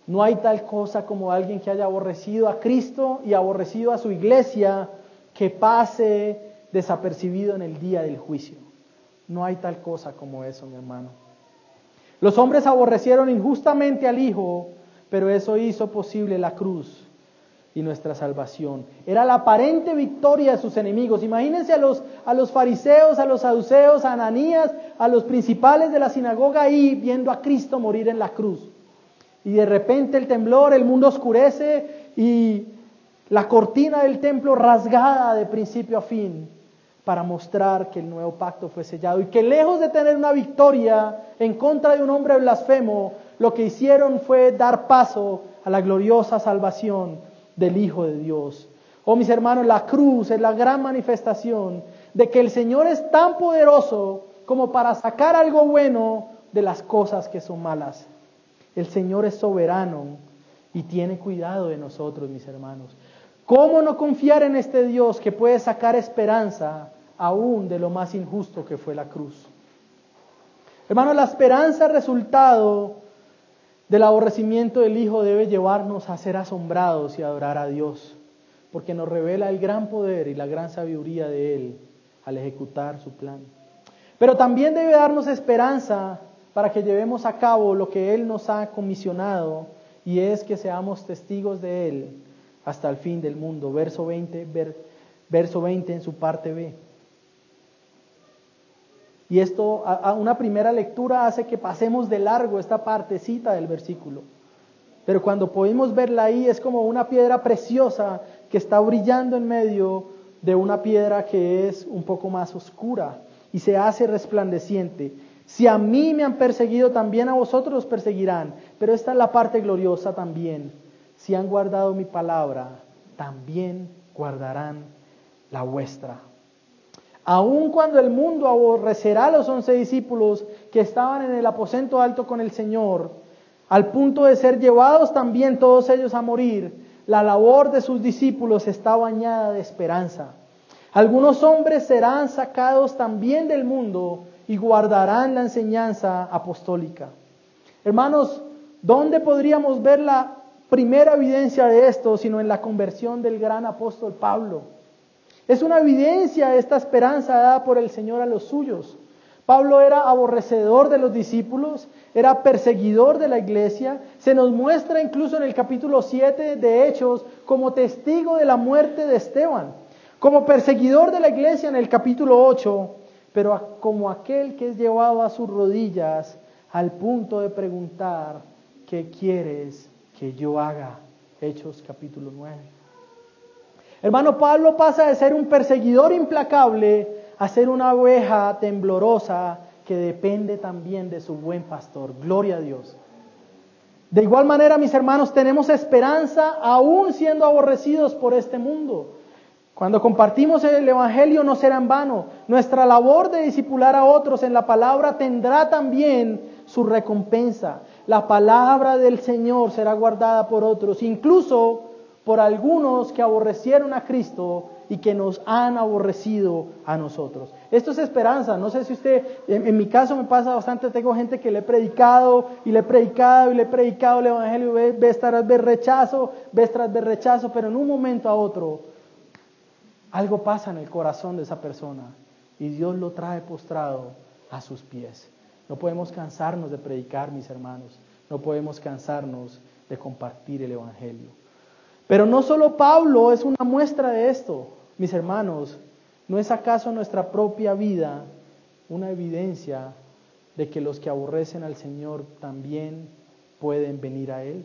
No hay tal cosa como alguien que haya aborrecido a Cristo y aborrecido a su iglesia que pase desapercibido en el día del juicio. No hay tal cosa como eso, mi hermano. Los hombres aborrecieron injustamente al Hijo, pero eso hizo posible la cruz y nuestra salvación. Era la aparente victoria de sus enemigos. Imagínense a los, a los fariseos, a los saduceos, a Ananías, a los principales de la sinagoga ahí viendo a Cristo morir en la cruz. Y de repente el temblor, el mundo oscurece y la cortina del templo rasgada de principio a fin para mostrar que el nuevo pacto fue sellado y que lejos de tener una victoria en contra de un hombre blasfemo, lo que hicieron fue dar paso a la gloriosa salvación del Hijo de Dios. Oh mis hermanos, la cruz es la gran manifestación de que el Señor es tan poderoso como para sacar algo bueno de las cosas que son malas. El Señor es soberano y tiene cuidado de nosotros, mis hermanos. ¿Cómo no confiar en este Dios que puede sacar esperanza aún de lo más injusto que fue la cruz? Hermanos, la esperanza resultado del aborrecimiento del Hijo debe llevarnos a ser asombrados y adorar a Dios, porque nos revela el gran poder y la gran sabiduría de Él al ejecutar su plan. Pero también debe darnos esperanza para que llevemos a cabo lo que Él nos ha comisionado y es que seamos testigos de Él hasta el fin del mundo. Verso 20, verso 20 en su parte B. Y esto, a, una primera lectura hace que pasemos de largo esta partecita del versículo. Pero cuando podemos verla ahí es como una piedra preciosa que está brillando en medio de una piedra que es un poco más oscura y se hace resplandeciente. Si a mí me han perseguido, también a vosotros os perseguirán. Pero esta es la parte gloriosa también. Si han guardado mi palabra, también guardarán la vuestra. Aun cuando el mundo aborrecerá a los once discípulos que estaban en el aposento alto con el Señor, al punto de ser llevados también todos ellos a morir, la labor de sus discípulos está bañada de esperanza. Algunos hombres serán sacados también del mundo y guardarán la enseñanza apostólica. Hermanos, ¿dónde podríamos ver la primera evidencia de esto sino en la conversión del gran apóstol Pablo? Es una evidencia de esta esperanza dada por el Señor a los suyos. Pablo era aborrecedor de los discípulos, era perseguidor de la iglesia. Se nos muestra incluso en el capítulo 7 de Hechos como testigo de la muerte de Esteban, como perseguidor de la iglesia en el capítulo 8, pero como aquel que es llevado a sus rodillas al punto de preguntar, ¿qué quieres que yo haga? Hechos capítulo 9. Hermano Pablo pasa de ser un perseguidor implacable a ser una oveja temblorosa que depende también de su buen pastor. Gloria a Dios. De igual manera, mis hermanos, tenemos esperanza aún siendo aborrecidos por este mundo. Cuando compartimos el Evangelio no será en vano. Nuestra labor de discipular a otros en la palabra tendrá también su recompensa. La palabra del Señor será guardada por otros, incluso por algunos que aborrecieron a Cristo y que nos han aborrecido a nosotros. Esto es esperanza. No sé si usted, en, mi caso me pasa bastante, tengo gente que le he predicado y le he predicado y le he predicado el Evangelio, ves tras vez rechazo, ves tras vez rechazo, pero en un momento a otro algo pasa en el corazón de esa persona y Dios lo trae postrado a sus pies. No podemos cansarnos de predicar, mis hermanos. No podemos cansarnos de compartir el Evangelio. Pero no solo Pablo es una muestra de esto, mis hermanos. ¿No es acaso nuestra propia vida una evidencia de que los que aborrecen al Señor también pueden venir a Él?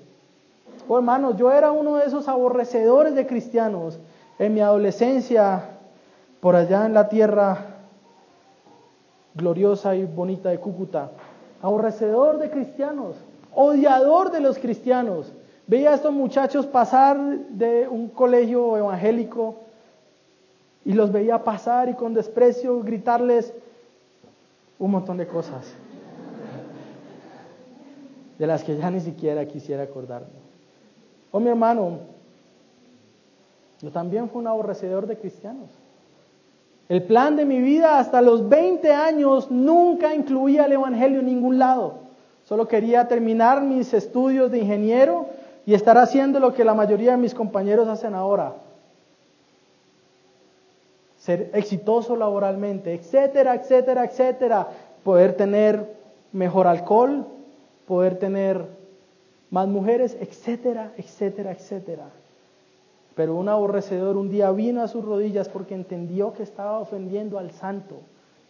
Oh hermanos, yo era uno de esos aborrecedores de cristianos en mi adolescencia, por allá en la tierra gloriosa y bonita de Cúcuta. Aborrecedor de cristianos, odiador de los cristianos. Veía a estos muchachos pasar de un colegio evangélico y los veía pasar y con desprecio gritarles un montón de cosas de las que ya ni siquiera quisiera acordarme. Oh mi hermano, yo también fui un aborrecedor de cristianos. El plan de mi vida hasta los 20 años nunca incluía el Evangelio en ningún lado. Solo quería terminar mis estudios de ingeniero y estar haciendo lo que la mayoría de mis compañeros hacen ahora. Ser exitoso laboralmente, etcétera, etcétera, etcétera. Poder tener mejor alcohol, poder tener más mujeres, etcétera, etcétera, etcétera. Pero un aborrecedor un día vino a sus rodillas porque entendió que estaba ofendiendo al santo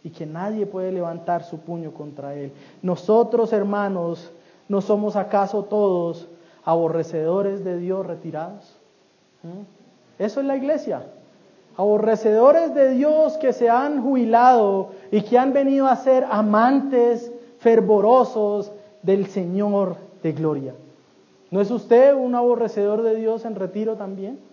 y que nadie puede levantar su puño contra él. Nosotros, hermanos, ¿no somos acaso todos aborrecedores de Dios retirados? ¿Mm? Eso es la iglesia. Aborrecedores de Dios que se han jubilado y que han venido a ser amantes fervorosos del Señor de gloria. ¿No es usted un aborrecedor de Dios en retiro también?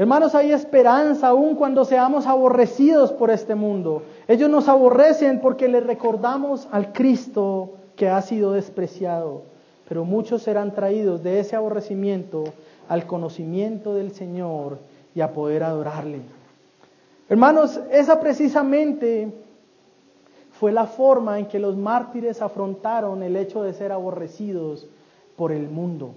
Hermanos, hay esperanza aún cuando seamos aborrecidos por este mundo. Ellos nos aborrecen porque les recordamos al Cristo que ha sido despreciado, pero muchos serán traídos de ese aborrecimiento al conocimiento del Señor y a poder adorarle. Hermanos, esa precisamente fue la forma en que los mártires afrontaron el hecho de ser aborrecidos por el mundo.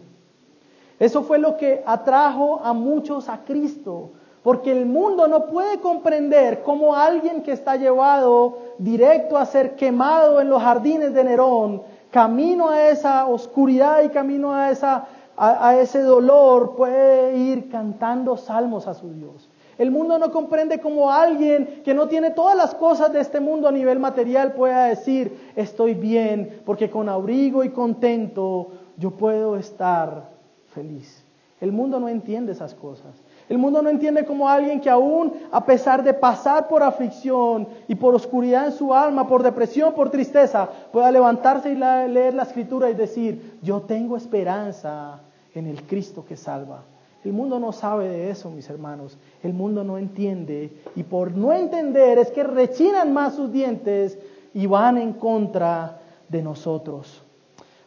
Eso fue lo que atrajo a muchos a Cristo, porque el mundo no puede comprender cómo alguien que está llevado directo a ser quemado en los jardines de Nerón, camino a esa oscuridad y camino a, esa, a, ese dolor, puede ir cantando salmos a su Dios. El mundo no comprende cómo alguien que no tiene todas las cosas de este mundo a nivel material pueda decir, estoy bien, porque con abrigo y contento yo puedo estar feliz. El mundo no entiende esas cosas. El mundo no entiende cómo alguien que aún a pesar de pasar por aflicción y por oscuridad en su alma, por depresión, por tristeza, pueda levantarse y leer la escritura y decir, yo tengo esperanza en el Cristo que salva. El mundo no sabe de eso, mis hermanos. El mundo no entiende y por no entender es que rechinan más sus dientes y van en contra de nosotros.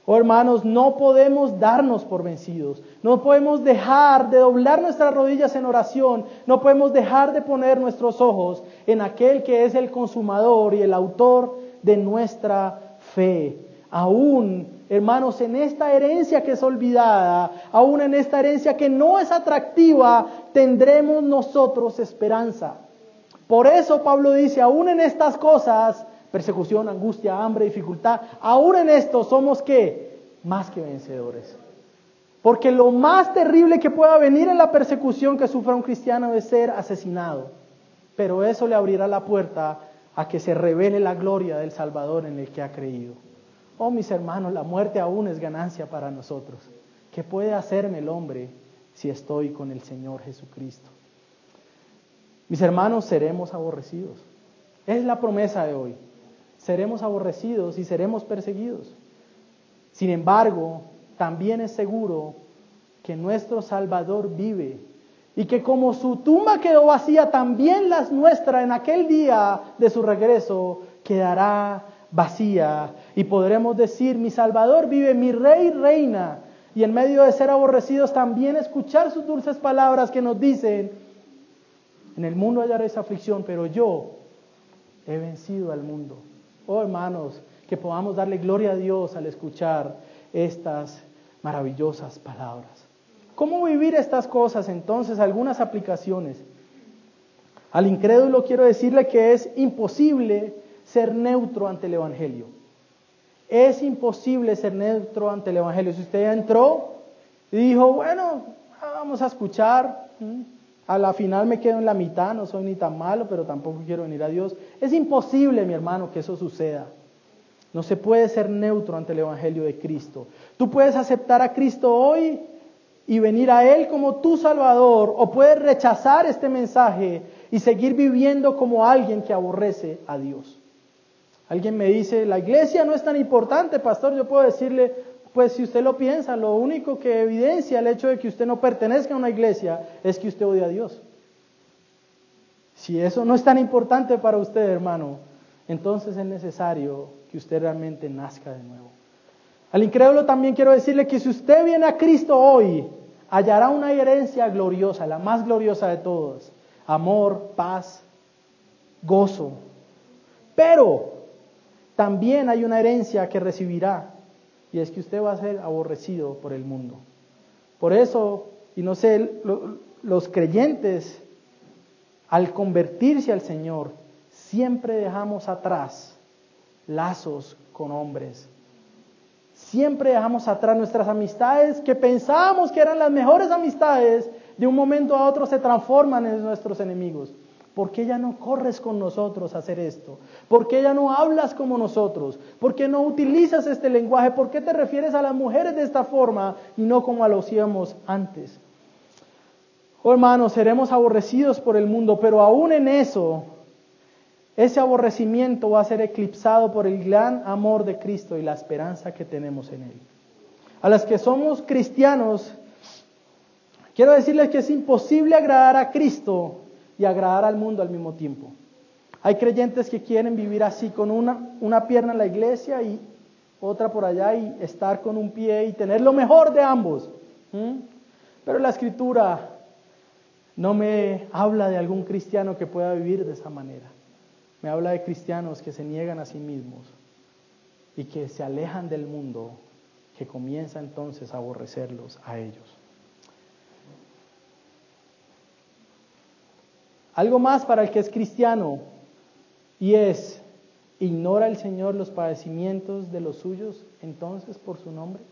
Oh hermanos, no podemos darnos por vencidos. No podemos dejar de doblar nuestras rodillas en oración. No podemos dejar de poner nuestros ojos en aquel que es el consumador y el autor de nuestra fe. Aún, hermanos, en esta herencia que es olvidada, aún en esta herencia que no es atractiva, tendremos nosotros esperanza. Por eso Pablo dice, aún en estas cosas, persecución, angustia, hambre, dificultad, aún en esto somos que más que vencedores. Porque lo más terrible que pueda venir en la persecución que sufra un cristiano es ser asesinado. Pero eso le abrirá la puerta a que se revele la gloria del Salvador en el que ha creído. Oh mis hermanos, la muerte aún es ganancia para nosotros. ¿Qué puede hacerme el hombre si estoy con el Señor Jesucristo? Mis hermanos, seremos aborrecidos. Es la promesa de hoy seremos aborrecidos y seremos perseguidos. Sin embargo, también es seguro que nuestro Salvador vive y que como su tumba quedó vacía, también la nuestra en aquel día de su regreso quedará vacía y podremos decir, mi Salvador vive, mi Rey reina. y en medio de ser aborrecidos también escuchar sus dulces palabras que nos dicen, en el mundo hallaréis aflicción, pero yo he vencido al mundo. Oh hermanos, que podamos darle gloria a Dios al escuchar estas maravillosas palabras. ¿Cómo vivir estas cosas entonces? Algunas aplicaciones. Al incrédulo quiero decirle que es imposible ser neutro ante el Evangelio. Es imposible ser neutro ante el Evangelio. Si usted entró y dijo, bueno, vamos a escuchar, a la final me quedo en la mitad, no soy ni tan malo, pero tampoco quiero venir a Dios. Es imposible, mi hermano, que eso suceda. No se puede ser neutro ante el Evangelio de Cristo. Tú puedes aceptar a Cristo hoy y venir a Él como tu Salvador, o puedes rechazar este mensaje y seguir viviendo como alguien que aborrece a Dios. Alguien me dice, la iglesia no es tan importante, pastor. Yo puedo decirle, pues si usted lo piensa, lo único que evidencia el hecho de que usted no pertenezca a una iglesia es que usted odia a Dios. Si eso no es tan importante para usted, hermano, entonces es necesario que usted realmente nazca de nuevo. Al incrédulo también quiero decirle que si usted viene a Cristo hoy, hallará una herencia gloriosa, la más gloriosa de todas. Amor, paz, gozo. Pero también hay una herencia que recibirá y es que usted va a ser aborrecido por el mundo. Por eso, y no sé, los creyentes, al convertirse al Señor, siempre dejamos atrás lazos con hombres. Siempre dejamos atrás nuestras amistades que pensábamos que eran las mejores amistades, de un momento a otro se transforman en nuestros enemigos. ¿Por qué ya no corres con nosotros a hacer esto? ¿Por qué ya no hablas como nosotros? ¿Por qué no utilizas este lenguaje? ¿Por qué te refieres a las mujeres de esta forma y no como lo hacíamos antes? Oh hermanos, seremos aborrecidos por el mundo, pero aún en eso, ese aborrecimiento va a ser eclipsado por el gran amor de Cristo y la esperanza que tenemos en Él. A las que somos cristianos, quiero decirles que es imposible agradar a Cristo y agradar al mundo al mismo tiempo. Hay creyentes que quieren vivir así, con una, una pierna en la iglesia y otra por allá y estar con un pie y tener lo mejor de ambos. Pero la escritura no me habla de algún cristiano que pueda vivir de esa manera. Me habla de cristianos que se niegan a sí mismos y que se alejan del mundo, que comienza entonces a aborrecerlos a ellos. Algo más para el que es cristiano y es, ¿ignora el Señor los padecimientos de los suyos entonces por su nombre?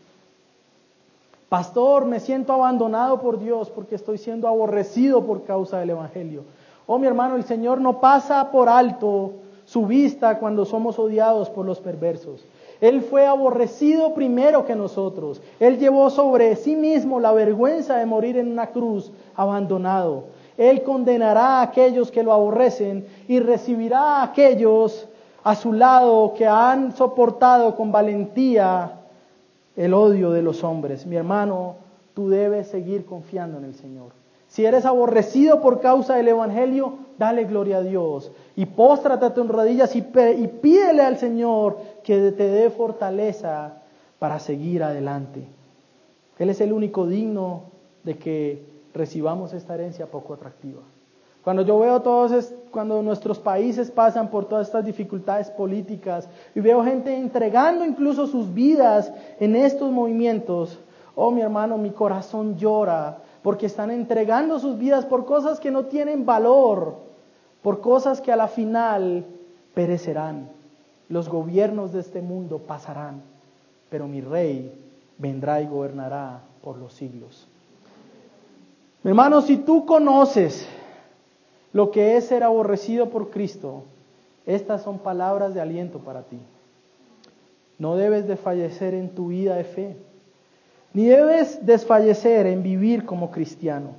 Pastor, me siento abandonado por Dios porque estoy siendo aborrecido por causa del Evangelio. Oh mi hermano, el Señor no pasa por alto su vista cuando somos odiados por los perversos. Él fue aborrecido primero que nosotros. Él llevó sobre sí mismo la vergüenza de morir en una cruz abandonado. Él condenará a aquellos que lo aborrecen y recibirá a aquellos a su lado que han soportado con valentía el odio de los hombres. Mi hermano, tú debes seguir confiando en el Señor. Si eres aborrecido por causa del Evangelio, dale gloria a Dios y póstrate a tus rodillas y, y pídele al Señor que te dé fortaleza para seguir adelante. Él es el único digno de que recibamos esta herencia poco atractiva. Cuando yo veo todos, cuando nuestros países pasan por todas estas dificultades políticas y veo gente entregando incluso sus vidas en estos movimientos, oh mi hermano, mi corazón llora porque están entregando sus vidas por cosas que no tienen valor, por cosas que a la final perecerán. Los gobiernos de este mundo pasarán, pero mi rey vendrá y gobernará por los siglos. Mi hermano, si tú conoces lo que es ser aborrecido por Cristo, estas son palabras de aliento para ti. No debes desfallecer en tu vida de fe, ni debes desfallecer en vivir como cristiano.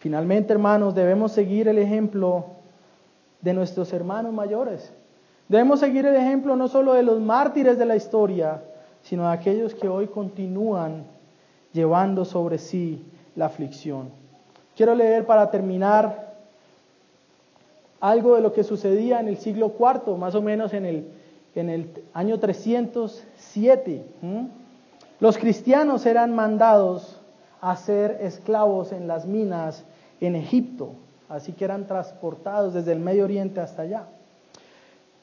Finalmente, hermanos, debemos seguir el ejemplo de nuestros hermanos mayores. Debemos seguir el ejemplo no solo de los mártires de la historia, sino de aquellos que hoy continúan llevando sobre sí la aflicción. Quiero leer para terminar algo de lo que sucedía en el siglo IV, más o menos en el, en el año 307. Los cristianos eran mandados a ser esclavos en las minas en Egipto, así que eran transportados desde el Medio Oriente hasta allá.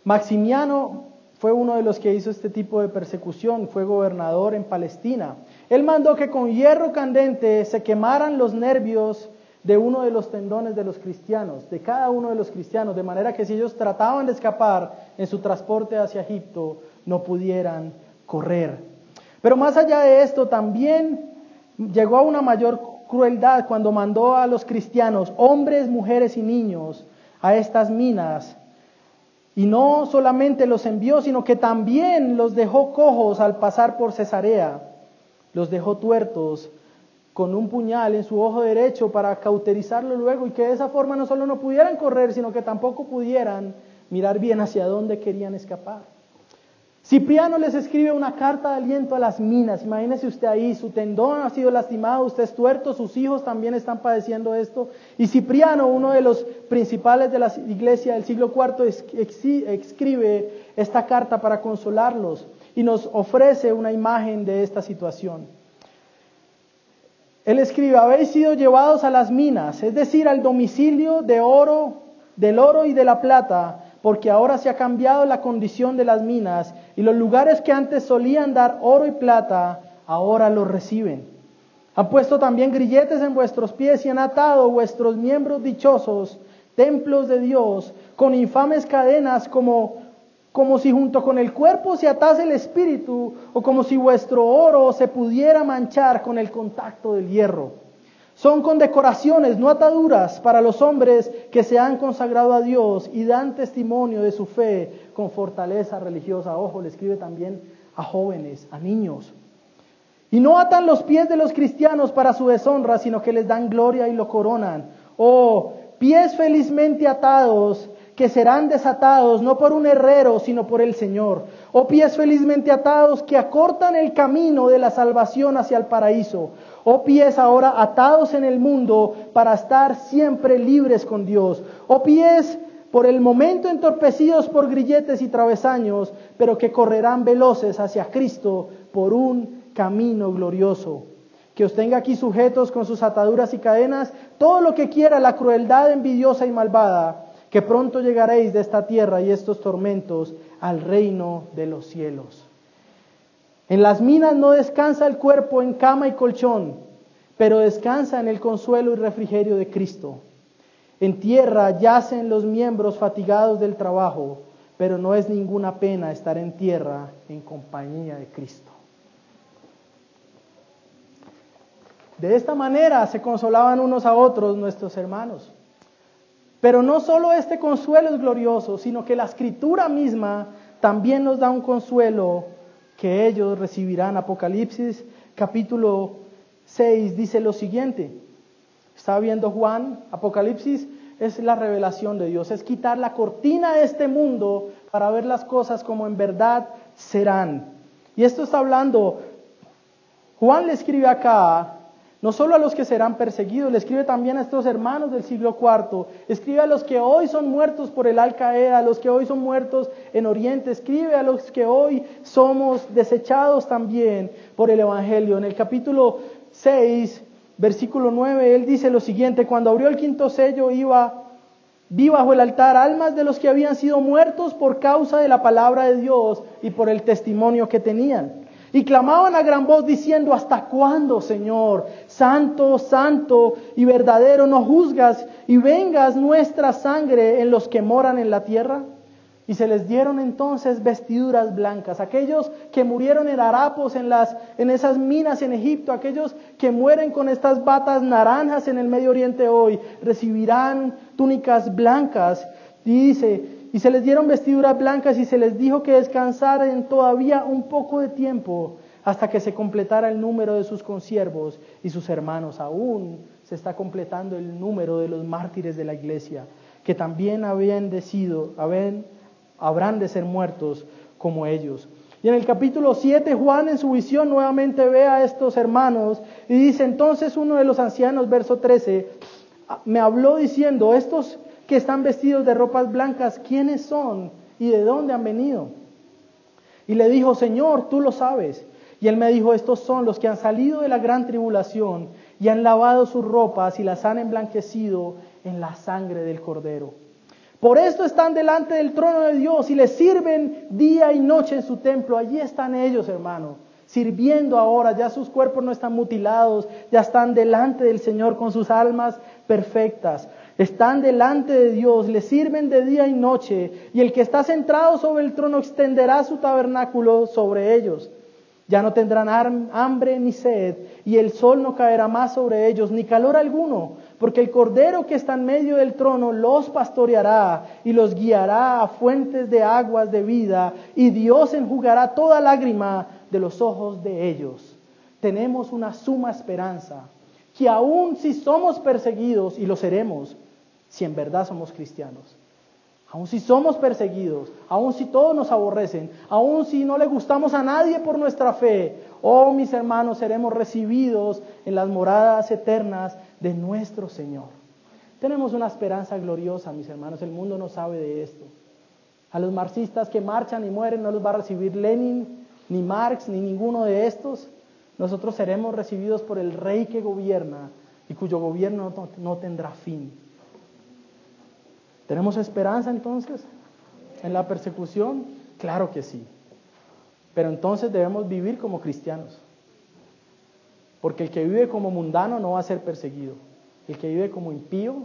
Maximiano fue uno de los que hizo este tipo de persecución, fue gobernador en Palestina. Él mandó que con hierro candente se quemaran los nervios de uno de los tendones de los cristianos, de cada uno de los cristianos, de manera que si ellos trataban de escapar en su transporte hacia Egipto, no pudieran correr. Pero más allá de esto, también llegó a una mayor crueldad cuando mandó a los cristianos, hombres, mujeres y niños, a estas minas. Y no solamente los envió, sino que también los dejó cojos al pasar por Cesarea, los dejó tuertos con un puñal en su ojo derecho para cauterizarlo luego y que de esa forma no solo no pudieran correr, sino que tampoco pudieran mirar bien hacia dónde querían escapar. Cipriano les escribe una carta de aliento a las minas. Imagínese usted ahí, su tendón ha sido lastimado, usted es tuerto, sus hijos también están padeciendo esto. Y Cipriano, uno de los principales de la iglesia del siglo IV, escribe esta carta para consolarlos y nos ofrece una imagen de esta situación. Él escribe, habéis sido llevados a las minas, es decir, al domicilio de oro, del oro y de la plata porque ahora se ha cambiado la condición de las minas y los lugares que antes solían dar oro y plata, ahora los reciben. Han puesto también grilletes en vuestros pies y han atado vuestros miembros dichosos, templos de Dios, con infames cadenas como, como si junto con el cuerpo se atase el espíritu o como si vuestro oro se pudiera manchar con el contacto del hierro. Son condecoraciones, no ataduras, para los hombres que se han consagrado a Dios y dan testimonio de su fe con fortaleza religiosa. Ojo, le escribe también a jóvenes, a niños. Y no atan los pies de los cristianos para su deshonra, sino que les dan gloria y lo coronan. Oh, pies felizmente atados que serán desatados no por un herrero, sino por el Señor. Oh pies felizmente atados que acortan el camino de la salvación hacia el paraíso. Oh pies ahora atados en el mundo para estar siempre libres con Dios. Oh pies por el momento entorpecidos por grilletes y travesaños, pero que correrán veloces hacia Cristo por un camino glorioso. Que os tenga aquí sujetos con sus ataduras y cadenas, todo lo que quiera la crueldad envidiosa y malvada que pronto llegaréis de esta tierra y estos tormentos al reino de los cielos. En las minas no descansa el cuerpo en cama y colchón, pero descansa en el consuelo y refrigerio de Cristo. En tierra yacen los miembros fatigados del trabajo, pero no es ninguna pena estar en tierra en compañía de Cristo. De esta manera se consolaban unos a otros nuestros hermanos. Pero no solo este consuelo es glorioso, sino que la escritura misma también nos da un consuelo que ellos recibirán. Apocalipsis capítulo 6 dice lo siguiente. Está viendo Juan, Apocalipsis es la revelación de Dios, es quitar la cortina de este mundo para ver las cosas como en verdad serán. Y esto está hablando, Juan le escribe acá no solo a los que serán perseguidos, le escribe también a estos hermanos del siglo IV, escribe a los que hoy son muertos por el Al Qaeda, a los que hoy son muertos en Oriente, escribe a los que hoy somos desechados también por el Evangelio. En el capítulo 6, versículo 9, él dice lo siguiente, cuando abrió el quinto sello iba, vi bajo el altar almas de los que habían sido muertos por causa de la palabra de Dios y por el testimonio que tenían. Y clamaban a gran voz diciendo, ¿hasta cuándo, Señor? Santo, santo y verdadero, no juzgas y vengas nuestra sangre en los que moran en la tierra. Y se les dieron entonces vestiduras blancas. Aquellos que murieron en harapos, en, las, en esas minas en Egipto, aquellos que mueren con estas batas naranjas en el Medio Oriente hoy, recibirán túnicas blancas. Dice, y se les dieron vestiduras blancas y se les dijo que descansaran todavía un poco de tiempo hasta que se completara el número de sus consiervos y sus hermanos. Aún se está completando el número de los mártires de la iglesia, que también habían decidido, habrán de ser muertos como ellos. Y en el capítulo 7, Juan en su visión nuevamente ve a estos hermanos y dice, entonces uno de los ancianos, verso 13, me habló diciendo, estos que están vestidos de ropas blancas, ¿quiénes son y de dónde han venido? Y le dijo, Señor, tú lo sabes. Y él me dijo, estos son los que han salido de la gran tribulación y han lavado sus ropas y las han emblanquecido en la sangre del cordero. Por esto están delante del trono de Dios y le sirven día y noche en su templo. Allí están ellos, hermano, sirviendo ahora. Ya sus cuerpos no están mutilados, ya están delante del Señor con sus almas perfectas. Están delante de Dios, le sirven de día y noche, y el que está centrado sobre el trono extenderá su tabernáculo sobre ellos. Ya no tendrán hambre ni sed, y el sol no caerá más sobre ellos, ni calor alguno, porque el Cordero que está en medio del trono los pastoreará y los guiará a fuentes de aguas de vida, y Dios enjugará toda lágrima de los ojos de ellos. Tenemos una suma esperanza, que aun si somos perseguidos, y lo seremos, si en verdad somos cristianos, Aun si somos perseguidos, aun si todos nos aborrecen, aun si no le gustamos a nadie por nuestra fe, oh mis hermanos, seremos recibidos en las moradas eternas de nuestro Señor. Tenemos una esperanza gloriosa, mis hermanos, el mundo no sabe de esto. A los marxistas que marchan y mueren no los va a recibir Lenin, ni Marx, ni ninguno de estos. Nosotros seremos recibidos por el rey que gobierna y cuyo gobierno no, no tendrá fin. ¿Tenemos esperanza entonces en la persecución? Claro que sí. Pero entonces debemos vivir como cristianos. Porque el que vive como mundano no va a ser perseguido. El que vive como impío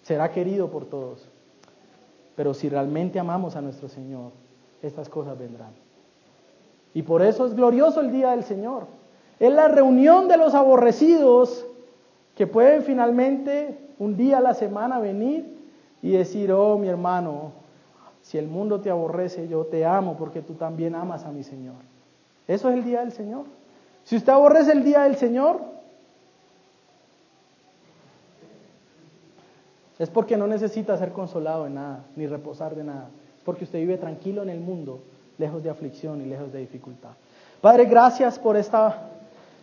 será querido por todos. Pero si realmente amamos a nuestro Señor, estas cosas vendrán. Y por eso es glorioso el día del Señor. Es la reunión de los aborrecidos que pueden finalmente un día a la semana venir y decir, oh mi hermano, si el mundo te aborrece, yo te amo porque tú también amas a mi Señor. Eso es el día del Señor. Si usted aborrece el día del Señor, es porque no necesita ser consolado de nada, ni reposar de nada. Porque usted vive tranquilo en el mundo, lejos de aflicción y lejos de dificultad. Padre, gracias por esta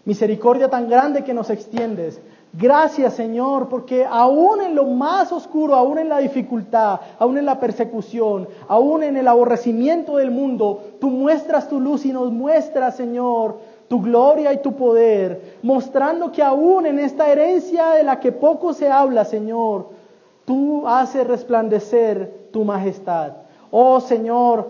misericordia tan grande que nos extiendes. Gracias Señor, porque aún en lo más oscuro, aún en la dificultad, aún en la persecución, aún en el aborrecimiento del mundo, tú muestras tu luz y nos muestras, Señor, tu gloria y tu poder, mostrando que aún en esta herencia de la que poco se habla, Señor, tú haces resplandecer tu majestad. Oh Señor,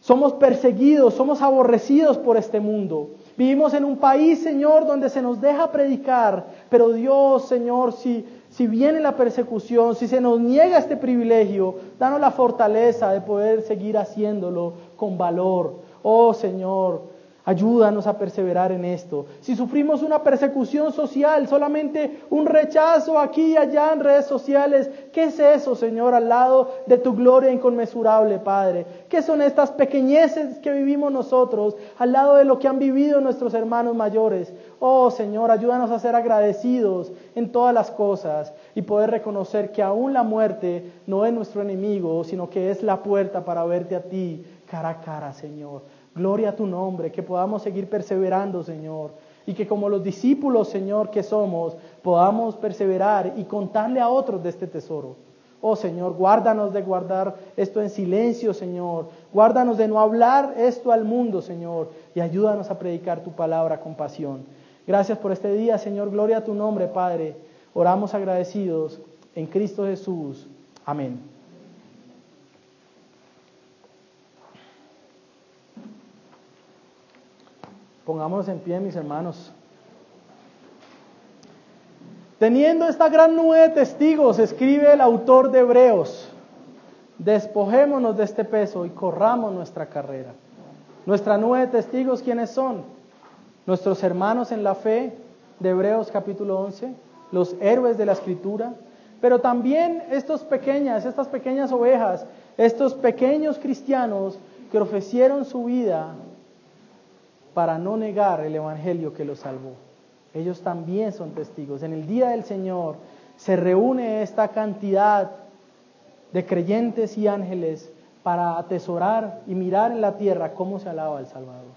somos perseguidos, somos aborrecidos por este mundo. Vivimos en un país, Señor, donde se nos deja predicar, pero Dios, Señor, si, si viene la persecución, si se nos niega este privilegio, danos la fortaleza de poder seguir haciéndolo con valor. Oh, Señor, Ayúdanos a perseverar en esto. Si sufrimos una persecución social, solamente un rechazo aquí y allá en redes sociales, ¿qué es eso, Señor, al lado de tu gloria inconmensurable, Padre? ¿Qué son estas pequeñeces que vivimos nosotros al lado de lo que han vivido nuestros hermanos mayores? Oh, Señor, ayúdanos a ser agradecidos en todas las cosas y poder reconocer que aún la muerte no es nuestro enemigo, sino que es la puerta para verte a ti cara a cara, Señor. Gloria a tu nombre, que podamos seguir perseverando, Señor. Y que como los discípulos, Señor, que somos, podamos perseverar y contarle a otros de este tesoro. Oh Señor, guárdanos de guardar esto en silencio, Señor. Guárdanos de no hablar esto al mundo, Señor. Y ayúdanos a predicar tu palabra con pasión. Gracias por este día, Señor. Gloria a tu nombre, Padre. Oramos agradecidos en Cristo Jesús. Amén. Pongámonos en pie, mis hermanos. Teniendo esta gran nube de testigos, escribe el autor de Hebreos, despojémonos de este peso y corramos nuestra carrera. Nuestra nube de testigos, ¿quiénes son? Nuestros hermanos en la fe de Hebreos capítulo 11, los héroes de la escritura, pero también estos pequeñas, estas pequeñas ovejas, estos pequeños cristianos que ofrecieron su vida para no negar el Evangelio que los salvó. Ellos también son testigos. En el día del Señor se reúne esta cantidad de creyentes y ángeles para atesorar y mirar en la tierra cómo se alaba al Salvador.